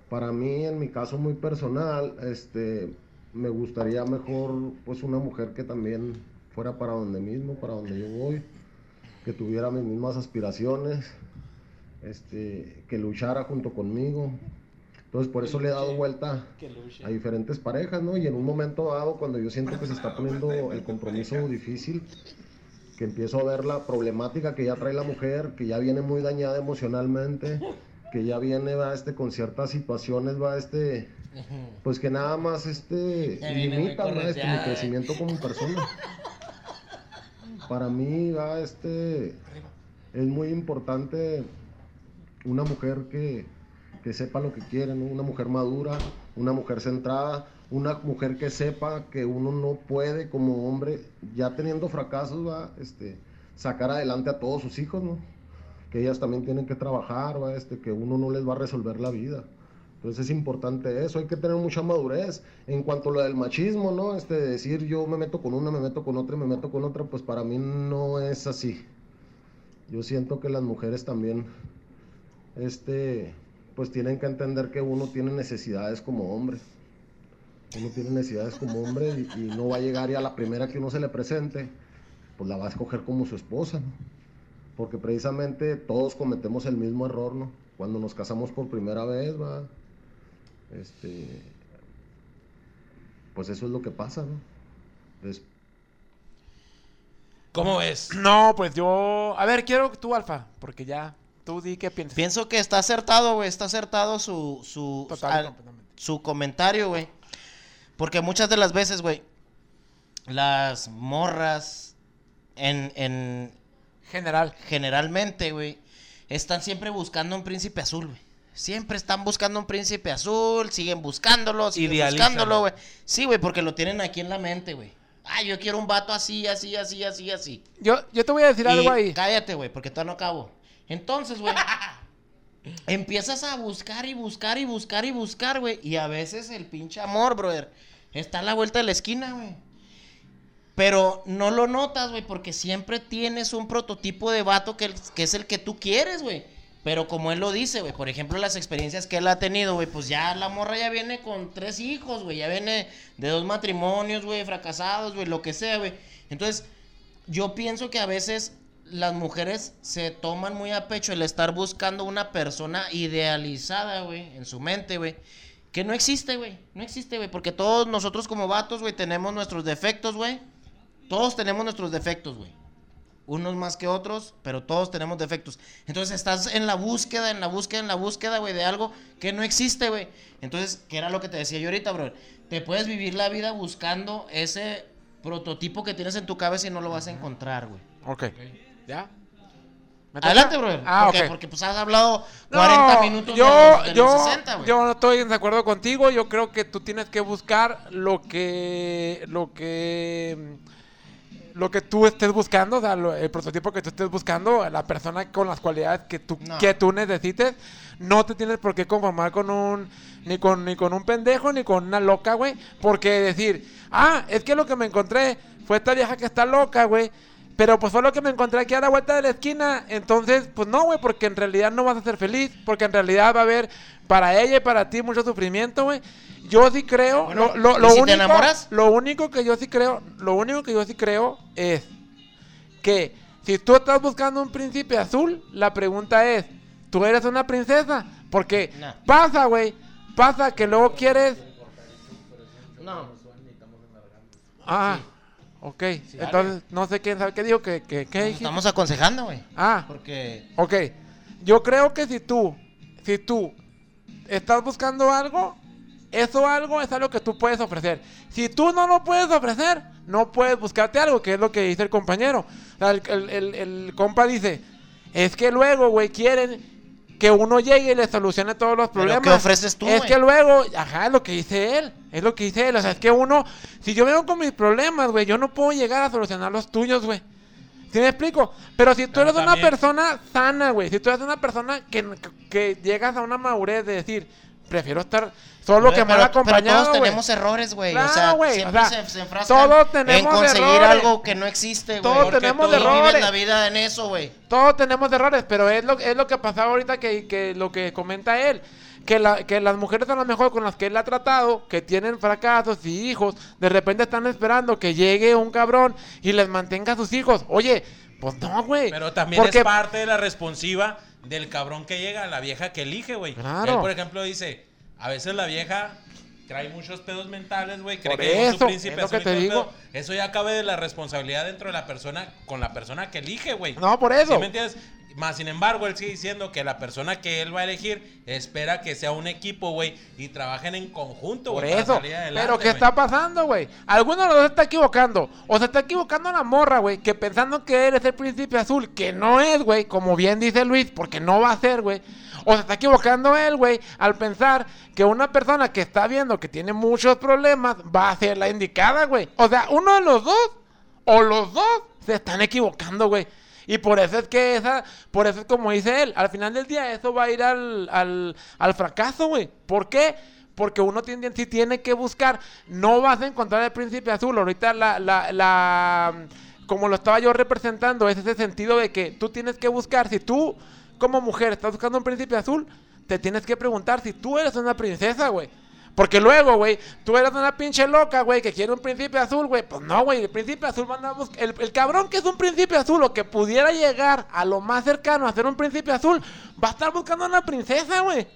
Para mí, en mi caso muy personal, este, me gustaría mejor, pues una mujer que también fuera para donde mismo, para donde yo voy, que tuviera mis mismas aspiraciones, este, que luchara junto conmigo. Entonces, por eso le he dado vuelta a diferentes parejas, ¿no? Y en un momento dado, cuando yo siento que se está poniendo el compromiso difícil, que empiezo a ver la problemática que ya trae la mujer, que ya viene muy dañada emocionalmente, que ya viene va este con ciertas situaciones va este pues que nada más este ¿va? este, mi crecimiento como persona. Para mí va este es muy importante una mujer que, que sepa lo que quiere, ¿no? una mujer madura, una mujer centrada, una mujer que sepa que uno no puede como hombre, ya teniendo fracasos, va, este, sacar adelante a todos sus hijos, ¿no? Que ellas también tienen que trabajar, va, este, que uno no les va a resolver la vida. Entonces es importante eso, hay que tener mucha madurez. En cuanto a lo del machismo, ¿no? Este, decir yo me meto con una, me meto con otra me meto con otra, pues para mí no es así. Yo siento que las mujeres también, este, pues tienen que entender que uno tiene necesidades como hombre. Uno tiene necesidades como hombre y, y no va a llegar y a la primera que uno se le presente, pues la va a escoger como su esposa, ¿no? Porque precisamente todos cometemos el mismo error, ¿no? Cuando nos casamos por primera vez, va, este, pues eso es lo que pasa, ¿no? ¿Cómo ves? No, pues yo. A ver, quiero tú, Alfa, porque ya. Tú di qué piensas. Pienso que está acertado, güey. Está acertado su, su, Total y al- su comentario, güey. Porque muchas de las veces, güey, las morras en, en... General. Generalmente, güey, están siempre buscando un príncipe azul, güey. Siempre están buscando un príncipe azul, siguen buscándolo, siguen Idealízalo. buscándolo, güey. Sí, güey, porque lo tienen aquí en la mente, güey. Ah, yo quiero un vato así, así, así, así, así. Yo, yo te voy a decir Y algo ahí. Cállate, güey, porque todavía no acabo. Entonces, güey, empiezas a buscar y buscar y buscar y buscar, güey. Y a veces el pinche amor, brother, está a la vuelta de la esquina, güey. Pero no lo notas, güey, porque siempre tienes un prototipo de vato que, es el que tú quieres, güey. Pero como él lo dice, güey, por ejemplo, las experiencias que él ha tenido, güey, pues ya la morra ya viene con tres hijos, güey, ya viene de dos matrimonios, güey, fracasados, güey, lo que sea, güey. Entonces, yo pienso que a veces las mujeres se toman muy a pecho el estar buscando una persona idealizada, güey, en su mente, güey. Que no existe, güey. No existe, güey. Porque todos nosotros como vatos, güey, tenemos nuestros defectos, güey. Todos tenemos nuestros defectos, güey. Unos más que otros, pero todos tenemos defectos. Entonces estás en la búsqueda, en la búsqueda, en la búsqueda, güey, de algo que no existe, güey. Entonces, ¿qué era lo que te decía yo ahorita, bro? Te puedes vivir la vida buscando ese prototipo que tienes en tu cabeza y no lo vas a encontrar, güey. Ok. ¿Ya? Adelante, brother. Ah, porque, ok. porque pues has hablado No, 40 minutos de yo, los, de los yo, 60, güey. yo no estoy de acuerdo contigo. Yo creo que tú tienes que buscar lo que, lo que, lo que tú estés buscando, o sea, lo- el prototipo que tú estés buscando, la persona con las cualidades que tú, No. que tú necesites. No te tienes por qué conformar con un, ni con, ni con un pendejo, ni con una loca, güey. Porque decir, ah, es que lo que me encontré fue esta vieja que está loca, güey. Pero pues fue lo que me encontré aquí a la vuelta de la esquina. Entonces, pues no, güey, porque en realidad no vas a ser feliz. Porque en realidad va a haber para ella y para ti mucho sufrimiento, güey. Yo sí creo. Bueno, lo, lo, ¿y lo si te único, enamoras? Lo único que yo sí creo, lo único que yo sí creo es que si tú estás buscando un príncipe azul, la pregunta es, ¿tú eres una princesa? Porque No. pasa, güey, pasa que luego quieres... No. Ah, ok. Entonces, no sé quién sabe qué dijo, que, que, dijiste? estamos aconsejando, güey. Ah, Porque ok. Yo creo que si tú, si tú estás buscando algo, eso algo es algo que tú puedes ofrecer. Si tú no lo puedes ofrecer, no puedes buscarte algo, que es lo que dice el compañero. O sea, el, el- el- el compa dice, es que luego, güey, quieren que uno llegue y le solucione todos los ¿Pero problemas. qué ofreces tú, Es que luego, ajá, es lo que dice él. Es lo que dice él. O sea, es que uno, si yo vengo con mis problemas, güey, yo no puedo llegar a solucionar los tuyos, güey. ¿Sí me explico? Pero si tú Pero eres una persona sana, güey, si tú eres una persona que, que llegas a una madurez de decir, prefiero estar solo que mal pero acompañado, todos güey. tenemos errores, güey. Claro, o sea, güey, siempre o sea, se, se enfrascan todos tenemos en conseguir errores. algo que no existe, güey. Todos Porque tenemos tú errores. vives la vida en eso, güey. Todos tenemos errores, pero es lo, es lo que pasaba ahorita que, que lo que comenta él. Que, la, que las mujeres a lo mejor con las que él ha tratado, que tienen fracasos y hijos, de repente están esperando que llegue un cabrón y les mantenga a sus hijos. Oye, pues no, güey. Pero también Porque es parte de la responsiva del cabrón que llega, la vieja que elige, güey. Claro. Él, por ejemplo, dice, a veces la vieja trae muchos pedos mentales, güey, cree Por que es eso, su príncipe es lo que te digo. Eso ya cabe de la responsabilidad dentro de la persona, con la persona que elige, güey. No, por eso. ¿Sí me entiendes? Más sin embargo, él sigue diciendo que la persona que él va a elegir espera que sea un equipo, güey, y trabajen en conjunto, Por güey, para eso. adelante, Pero ¿qué está pasando, güey? Alguno de los dos está equivocando. O se está equivocando la morra, güey. Que pensando que él es el príncipe azul. Que no es, güey. Como bien dice Luis. Porque no va a ser, güey. O se está equivocando él, güey. Al pensar que una persona que está viendo que tiene muchos problemas va a ser la indicada, güey. O sea, uno de los dos. O los dos se están equivocando, güey. Y por eso es que esa, por eso es como dice él, al final del día eso va a ir al, al, al fracaso, güey. ¿Por qué? Porque uno tiene, sí tiene que buscar, no vas a encontrar el príncipe azul. Ahorita la, la, la, como lo estaba yo representando, es ese sentido de que tú tienes que buscar, si tú como mujer estás buscando un príncipe azul, te tienes que preguntar si tú eres una princesa, güey. Porque luego, güey, tú eres una pinche loca, güey, que quiere un príncipe azul, güey. Pues no, güey, el príncipe azul va a andar bus- el, el cabrón que es un príncipe azul o que pudiera llegar a lo más cercano a ser un príncipe azul, va a estar buscando a una princesa, güey.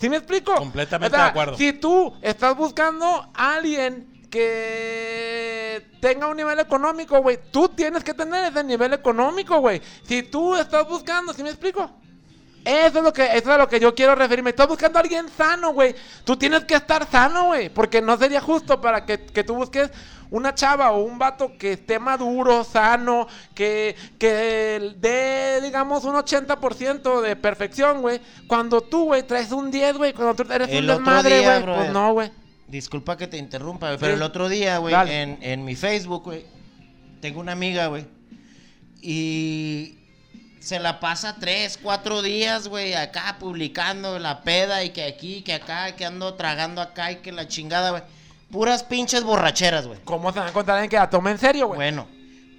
¿Sí me explico? Completamente O sea, de acuerdo. Si tú estás buscando a alguien que tenga un nivel económico, güey, tú tienes que tener ese nivel económico, güey. Si tú estás buscando, ¿sí me explico? Eso es lo que, eso es a lo que yo quiero referirme. Estás buscando a alguien sano, güey. Tú tienes que estar sano, güey. Porque no sería justo para que, que tú busques una chava o un vato que esté maduro, sano, que, que dé, digamos, un 80% de perfección, güey. Cuando tú, güey, traes un 10, güey. Cuando tú eres El un desmadre, día, güey. Pues no, güey. Disculpa que te interrumpa, güey, pero Sí. el otro día, güey, en, en mi Facebook, güey, tengo una amiga, güey, y se la pasa tres, cuatro días, güey, acá publicando la peda y que aquí, que acá, que ando tragando acá y que la chingada, güey. Puras pinches borracheras, güey. ¿Cómo se van a encontrar en que la tome en serio, güey? Bueno,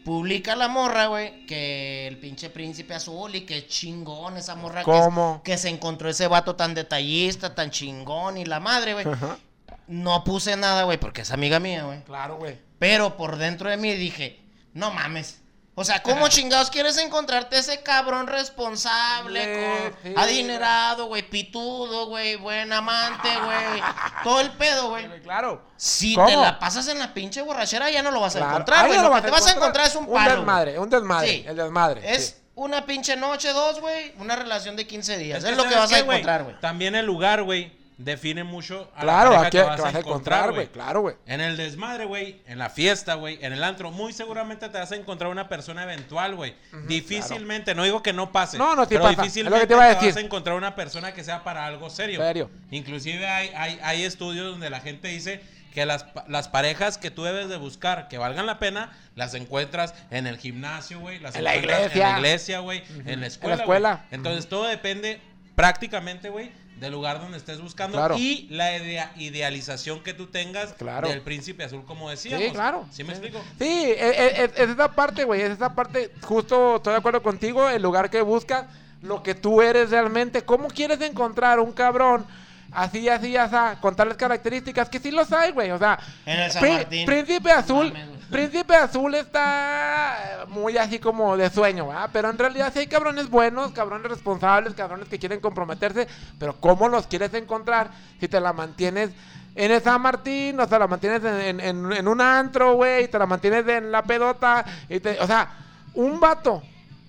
publica la morra, güey, que el pinche príncipe azul y que chingón esa morra que, ¿Cómo? que se encontró ese vato tan detallista, tan chingón y la madre, güey. Ajá. No puse nada, güey, porque es amiga mía, güey. Claro, güey. Pero por dentro de mí dije, no mames. O sea, ¿cómo chingados quieres encontrarte ese cabrón responsable, Le- con- sí, adinerado, güey, pitudo, güey, buen amante, güey? Todo el pedo, güey. Claro. Si ¿Cómo? te la pasas en la pinche borrachera, ya no lo vas a Claro. encontrar, güey. no Lo lo que te vas a encontrar es un palo. Un desmadre, un desmadre. Sí. El desmadre. Es sí. una pinche noche, dos, güey. Una relación de 15 días. Es, que lo que ¿sabes vas a qué, encontrar, güey. También el lugar, güey. Define mucho a Claro, la aquí que que vas, vas a encontrar, güey. Claro, güey. En el desmadre, güey, en la fiesta, güey, en el antro, muy seguramente te vas a encontrar una persona eventual, güey. difícilmente, no digo que no pase, No, no, sí pero pasa. Es lo que difícilmente te iba a vas decir. a encontrar una persona que sea para algo serio. Serio. Inclusive hay, hay, hay estudios donde la gente dice que las, las parejas que tú debes de buscar que valgan la pena, las encuentras en el gimnasio, güey, las En la iglesia. en la iglesia, güey, Ujú. en la En escuela. la escuela. Entonces todo depende prácticamente, güey, del lugar donde estés buscando Claro. y la idea- idealización que tú tengas Claro. del príncipe azul, como decíamos. Sí, claro. ¿Sí me explico? Sí, es, es- es esa parte, güey, es esa parte, justo estoy de acuerdo contigo, el lugar que buscas, lo que tú eres realmente, ¿cómo quieres encontrar un cabrón así, así, así, con tales características? Que sí los hay, güey, o sea, En el San Martín. Príncipe Azul, Príncipe Azul está muy así como de sueño, ¿verdad? Pero en realidad sí hay cabrones buenos, cabrones responsables, cabrones que quieren comprometerse, pero ¿cómo los quieres encontrar si te la mantienes en San Martín, o sea, la mantienes en, un antro, güey, te la mantienes en la pedota, y te, o sea, un vato,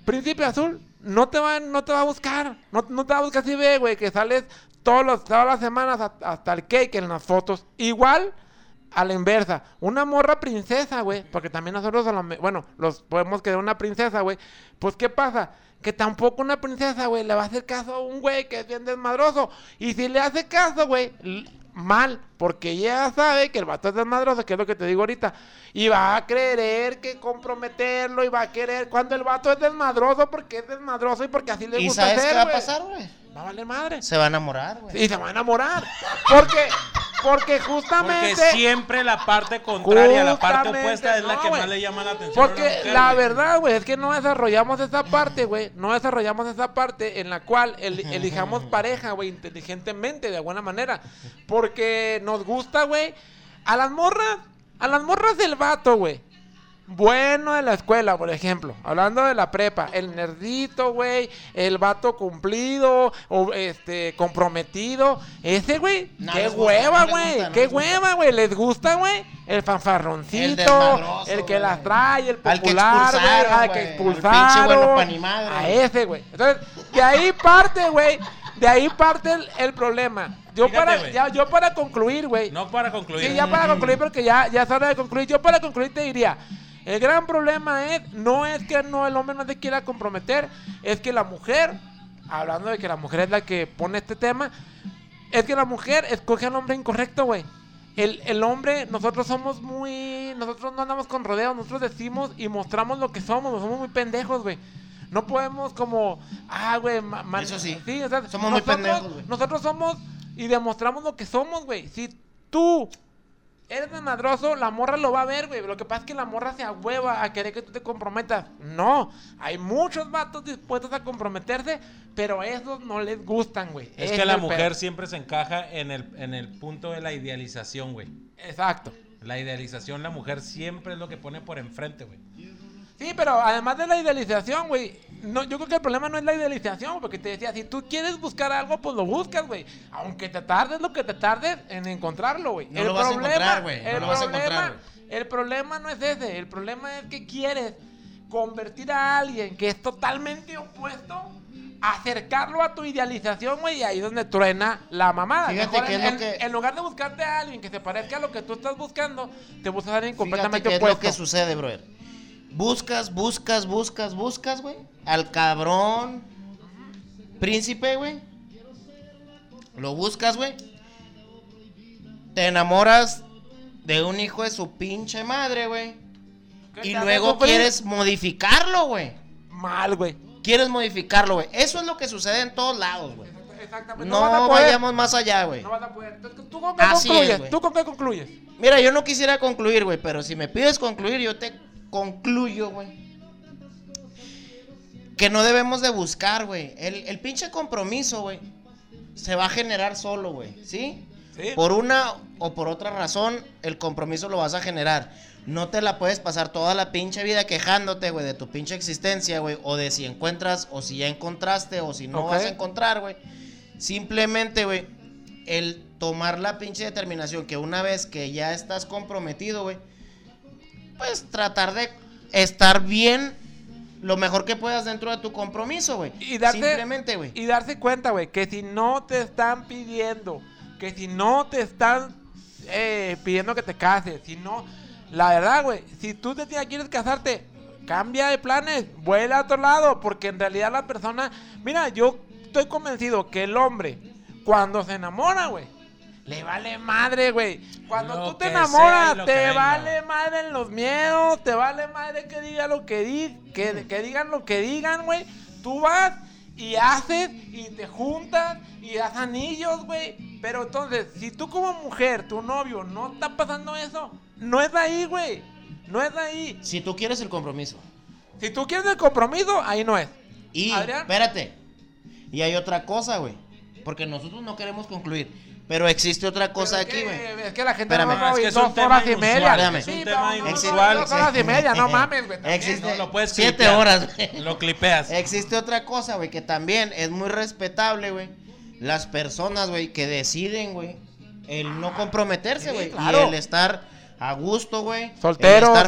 Príncipe Azul, no te va, no te va a buscar, no, te va a buscar si ve, güey, que sales todos los, todas las semanas hasta el cake en las fotos. Igual a la inversa, una morra princesa, güey, porque también nosotros, a lo me- bueno, los podemos quedar una princesa, güey. Pues, ¿qué pasa? Que tampoco una princesa, güey, le va a hacer caso a un güey que es bien desmadroso. Y si le hace caso, güey, mal, porque ella sabe que el vato es desmadroso, que es lo que te digo ahorita. Y va a querer que comprometerlo, y va a querer cuando el vato es desmadroso, porque es desmadroso y porque así le ¿Y gusta sabes ser, qué va a pasar, güey? Va a valer madre. Se va a enamorar, güey. Y se va a enamorar. Porque, porque justamente. Porque siempre la parte contraria, la parte opuesta es la que más le llama la atención. a Porque mujer, la verdad, güey, es que no desarrollamos esa parte, güey. No desarrollamos esa parte en la cual el- elijamos pareja, güey, inteligentemente, de alguna manera. Porque nos gusta, güey. A las morras, a las morras del vato, güey. Bueno de la escuela, por ejemplo. Hablando de la prepa. El nerdito, güey. El vato cumplido. O este, comprometido. Ese, güey. No qué hueva, güey. no qué hueva, güey. ¿Les gusta, güey? El fanfarroncito. El que las trae. El que popular, güey. expulsaron, Al que. Al expulsaron. A ese, güey. Entonces, de ahí parte, güey. De ahí parte el, el problema. Yo Fíjate, para, ya, yo para concluir, güey. No para concluir. Sí, ya para concluir, porque ya, ya es hora de concluir. Yo para concluir te diría, el gran problema es, no es que no el hombre no se quiera comprometer, es que la mujer, hablando de que la mujer es la que pone este tema, es que la mujer escoge al hombre incorrecto, güey. El, el hombre, nosotros somos muy, nosotros no andamos con rodeos, nosotros decimos y mostramos lo que somos, somos muy pendejos, güey. No podemos como, ah, güey, Eso sí. o sea, Somos muy pendejos, güey. Nosotros somos y demostramos lo que somos, güey. Si tú eres desmadroso, la morra lo va a ver, güey. Lo que pasa es que la morra se ahueva a querer que tú te comprometas. No, hay muchos vatos dispuestos a comprometerse, pero a esos no les gustan, güey. Es que la mujer pedo. siempre se encaja en el, en el punto de la idealización, güey. Exacto. La idealización, la mujer siempre es lo que pone por enfrente, güey. Sí, pero además de la idealización, güey, no, yo creo que el problema no es la idealización, porque te decía, si tú quieres buscar algo, pues lo buscas, güey. Aunque te tardes lo que te tardes en encontrarlo, güey. No lo vas a encontrar, güey, no el lo vas a problema- encontrar, El problema no es ese, el problema es que quieres convertir a alguien que es totalmente opuesto, acercarlo a tu idealización, güey, y ahí es donde truena la mamada. Fíjate que en, es lo que- en lugar de buscarte a alguien que se parezca a lo que tú estás buscando, te buscas a alguien Fíjate completamente qué es opuesto. lo que sucede, brother. Buscas, buscas, buscas, buscas, güey. Al cabrón príncipe, güey. Lo buscas, güey. Te enamoras de un hijo de su pinche madre, güey. ¿Qué Y luego quieres modificarlo, güey. Mal, güey. Quieres modificarlo, güey. Eso es lo que sucede en todos lados, güey. Exactamente. No, vayamos más allá, güey. No vas a poder. ¿Tú con qué Así es, concluyes? güey. ¿Tú con qué concluyes? Mira, yo no quisiera concluir, güey, pero si me pides concluir, yo te concluyo, güey. Que no debemos de buscar, güey. El, el pinche compromiso, güey, se va a generar solo, güey, ¿sí? Sí. Por una o por otra razón, el compromiso lo vas a generar. No te la puedes pasar toda la pinche vida quejándote, güey, de tu pinche existencia, güey. O de si encuentras, o si ya encontraste, o si no vas a encontrar, güey. Simplemente, güey, el tomar la pinche determinación que una vez que ya estás comprometido, güey, pues tratar de estar bien lo mejor que puedas dentro de tu compromiso, güey. Y darse, Simplemente, güey. Y darse cuenta, güey, que si no te están pidiendo que si no te están eh, pidiendo que te cases, si no, la verdad, güey, si tú te tienes- quieres casarte, cambia de planes, vuela a otro lado, porque en realidad la persona, mira, yo estoy convencido que el hombre, cuando se enamora, güey, le vale madre, güey. Cuando Lo tú te enamoras, te vale madre en los miedos, te vale madre que diga lo que di, que, que digan lo que digan, güey. Tú vas y haces y te juntas y das anillos, güey. Pero entonces, si tú como mujer, tu novio, no está pasando eso, no es ahí, güey. No es ahí. Si tú quieres el compromiso. Si tú quieres el compromiso, ahí no es. Y, Adrián. espérate. Y hay otra cosa, güey. Porque nosotros no queremos concluir. Pero existe otra cosa aquí, güey. Es que la gente Espérame. no va a Es que oír es un dos tema horas y inusual. media. Es un tema inusual. Dos horas y media, no mames, güey. Existe. No, lo puedes Siete horas, güey. Lo clipeas. Existe otra cosa, güey, que también es muy respetable, güey. Las personas, güey, que deciden, güey, el no comprometerse, Sí, güey. claro. Y el estar a gusto, güey.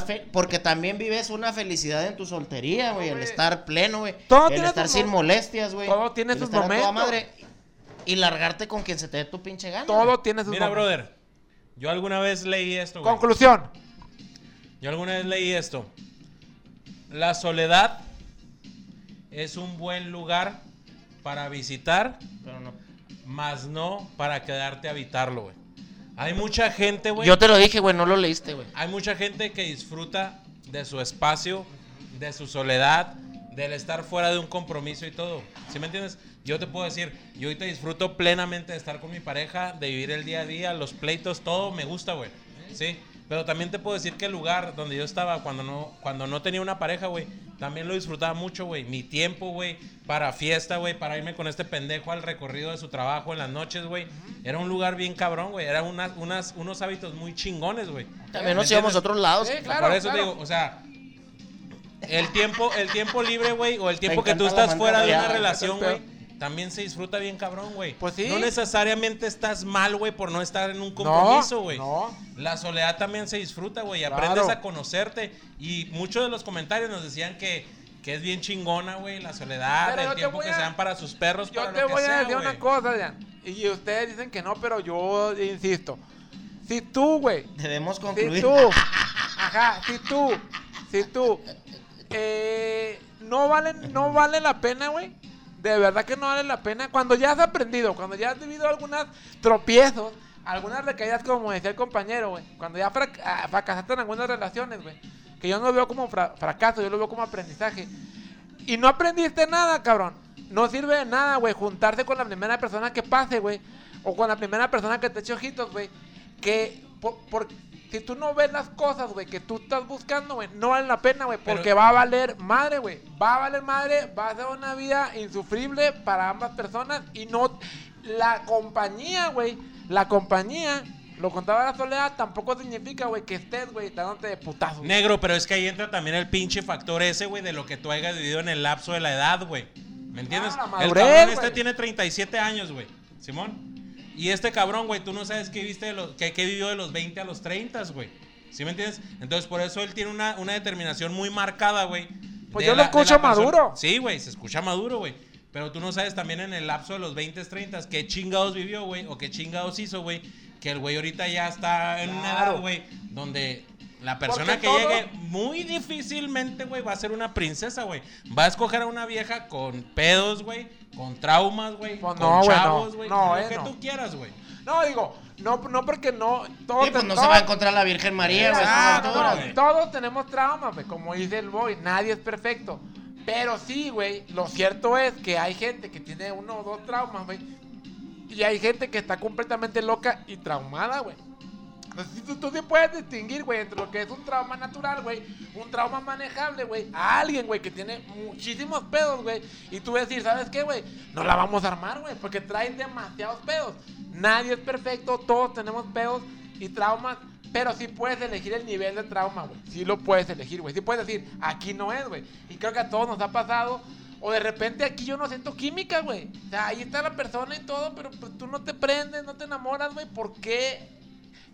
fe- porque también vives una felicidad en tu soltería, güey. El estar pleno, güey. Todo El tiene estar sin mo- molestias, güey. todo tiene sus momentos. madre y largarte con quien se te dé tu pinche gana. Todo güey. tiene sus Mira, momentos. brother, yo alguna vez leí esto, güey. Conclusión. Yo alguna vez leí esto. La soledad es un buen lugar para visitar, Pero no. más no para quedarte a habitarlo, güey. Hay mucha gente, güey. Yo te lo dije, güey, no lo leíste, güey. Hay mucha gente que disfruta de su espacio, de su soledad, del estar fuera de un compromiso y todo. ¿Sí me entiendes? Yo te puedo decir, yo ahorita disfruto plenamente de estar con mi pareja, de vivir el día a día, los pleitos, todo me gusta, güey. Sí. Pero también te puedo decir que el lugar donde yo estaba cuando no, cuando no tenía una pareja, güey, también lo disfrutaba mucho, güey. Mi tiempo, güey, para fiesta, güey, para irme con este pendejo al recorrido de su trabajo en las noches, güey. Era un lugar bien cabrón, güey. Era unas, unas, unos hábitos muy chingones, güey. También ¿Me nos íbamos a otros lados. Sí, Por claro, eso te digo, o sea, el tiempo, el tiempo libre, güey, o el tiempo que tú estás fuera de una relación, güey, también se disfruta bien cabrón, güey. Pues sí. No necesariamente estás mal, güey, por no estar en un compromiso, güey. no. La soledad también se disfruta, güey. Claro. Aprendes a conocerte. Y muchos de los comentarios nos decían que, que es bien chingona, güey, la soledad, Pero el tiempo que a- se dan para sus perros, Yo para te lo que voy a sea, decir una cosa, Adrián. Y ustedes dicen que no, pero yo insisto. Si tú, güey. Debemos Si concluir. tú. Ajá, si tú. Si tú. Eh, no vale, no vale la pena, güey. De verdad que no vale la pena. Cuando ya has aprendido, cuando ya has vivido algunas tropiezos, algunas recaídas, como decía el compañero, güey. Cuando ya frac- ah, fracasaste en algunas relaciones, güey. Que yo no lo veo como fra- fracaso, yo lo veo como aprendizaje. Y no aprendiste nada, cabrón. No sirve de nada, güey, juntarse con la primera persona que pase, güey. O con la primera persona que te eche ojitos, güey. Que, por- si tú no ves las cosas, güey, que tú estás buscando, güey, no vale la pena, güey. Porque Pero- va a valer madre, güey. Va a valer madre, va a ser una vida insufrible para ambas personas. Y no, la compañía, güey, la compañía, lo contaba la soledad, tampoco significa, güey, que estés, güey, dándote de putazo. Negro, pero es que ahí entra también el pinche factor ese, güey, de lo que tú hayas vivido en el lapso de la edad, güey. ¿Me entiendes? la el cabrón este tiene 37 años, güey. Simón. Y este cabrón, güey, tú no sabes qué viste de los, qué, qué vivió de los 20 a los 30, güey. ¿Sí me entiendes? Entonces, por eso él tiene una, una determinación muy marcada, güey. Pues yo lo la- escucho maduro. Sí, güey, se escucha maduro, güey. Pero tú no sabes también en el lapso de los 20, 30 qué chingados vivió, güey, o qué chingados hizo, güey. Que el güey ahorita ya está en una Claro. edad, güey, donde la persona Porque que todo- llegue muy difícilmente, güey, va a ser una princesa, güey. Va a escoger a una vieja con pedos, güey, con traumas, güey, Pues con no, no. chavos, güey, No, lo eh, que no. tú quieras, güey. No, digo, no, no porque no. Todos Sí, pues no se va a encontrar la Virgen María, güey. güey. Todos tenemos traumas, güey. Como dice el boy, nadie es perfecto. Pero sí, güey, lo cierto es que hay gente que tiene uno o dos traumas, güey. Y hay gente que está completamente loca y traumada, güey. Entonces, tú, tú sí puedes distinguir, güey, entre lo que es un trauma natural, güey, un trauma manejable, güey, a alguien, güey, que tiene muchísimos pedos, güey, y tú decir, ¿sabes qué, güey? No la vamos a armar, güey, porque trae demasiados pedos. Nadie es perfecto, todos tenemos pedos y traumas, pero sí puedes elegir el nivel de trauma, güey. Sí lo puedes elegir, güey. Sí puedes decir, aquí no es, güey. Y creo que a todos nos ha pasado. O de repente aquí yo no siento química, güey. O sea, ahí está la persona y todo, pero pues, tú no te prendes, no te enamoras, güey. ¿Por qué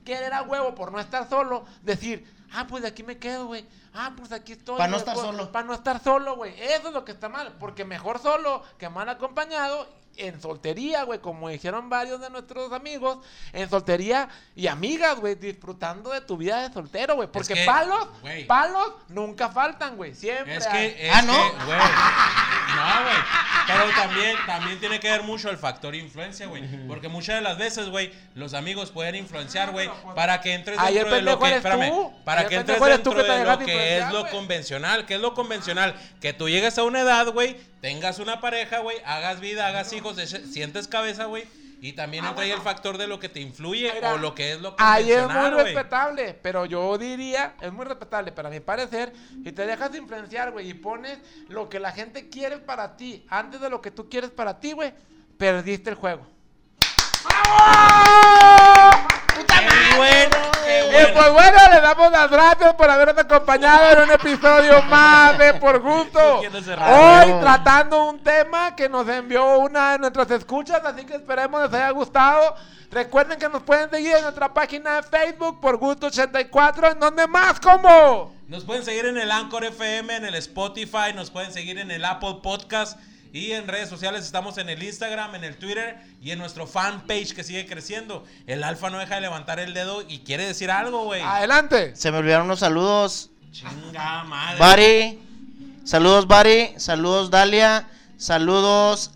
querer a huevo por no estar solo? Decir, ah, pues de aquí me quedo, güey. Ah, pues aquí estoy. Pa' no estar solo. Para no estar solo, güey. Eso es lo que está mal. Porque mejor solo que mal acompañado. En soltería, güey, como dijeron varios de nuestros amigos, en soltería y amigas, güey, disfrutando de tu vida de soltero, güey. Porque que, palos, güey. palos nunca faltan, güey. Siempre. Es hay. que, es que, güey. No, güey. Pero también, también tiene que ver mucho el factor influencia, güey. Porque muchas de las veces, güey, los amigos pueden influenciar, güey, para que entres dentro de lo que. eres Espérame. tú. Para que entres tú dentro que de lo que es lo convencional. ¿Qué es lo convencional? Que tú llegues a una edad, güey, tengas una pareja, güey, hagas vida, hagas hijos, sientes cabeza, güey. Y también entra ahí el factor de lo que te influye Mira, o lo que es lo Ahí es muy respetable, pero yo diría, es muy respetable, pero a mi parecer, si te dejas influenciar, güey, y pones lo que la gente quiere para ti antes de lo que tú quieres para ti, güey, perdiste el juego. Qué bueno, Y bueno. pues bueno, le damos las gracias por habernos acompañado en un episodio más de Por Gusto. Hoy tratando un tema que nos envió una de nuestras escuchas, así que esperemos les haya gustado. Recuerden que nos pueden seguir en nuestra página de Facebook por Gusto 84, en donde más como. Nos pueden seguir en el Anchor FM, en el Spotify, nos pueden seguir en el Apple Podcast y en redes sociales estamos en el Instagram, en el Twitter y en nuestro fanpage que sigue creciendo. El Alfa no deja de levantar el dedo y quiere decir algo, güey. Adelante. Se me olvidaron unos saludos. Chinga madre. Bari. Saludos, Bari. Saludos, Dalia. Saludos,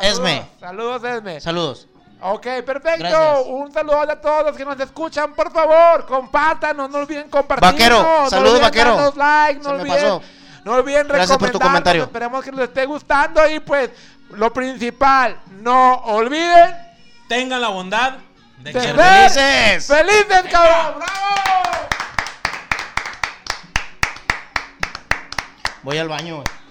Esme. Saludos, Esme. Saludos. Ok, perfecto. Gracias. Un saludo a todos los que nos escuchan. Por favor, compártanos. No olviden compartir. Vaquero, saludos, vaquero. Darnos like, no Se me pasó. No olviden Gracias por tu comentario. Esperemos que les esté gustando. Y pues, lo principal, no olviden. Tengan la bondad de de ser felices. ¡Felices, cabrón! ¡Bravo! Voy al baño, güey.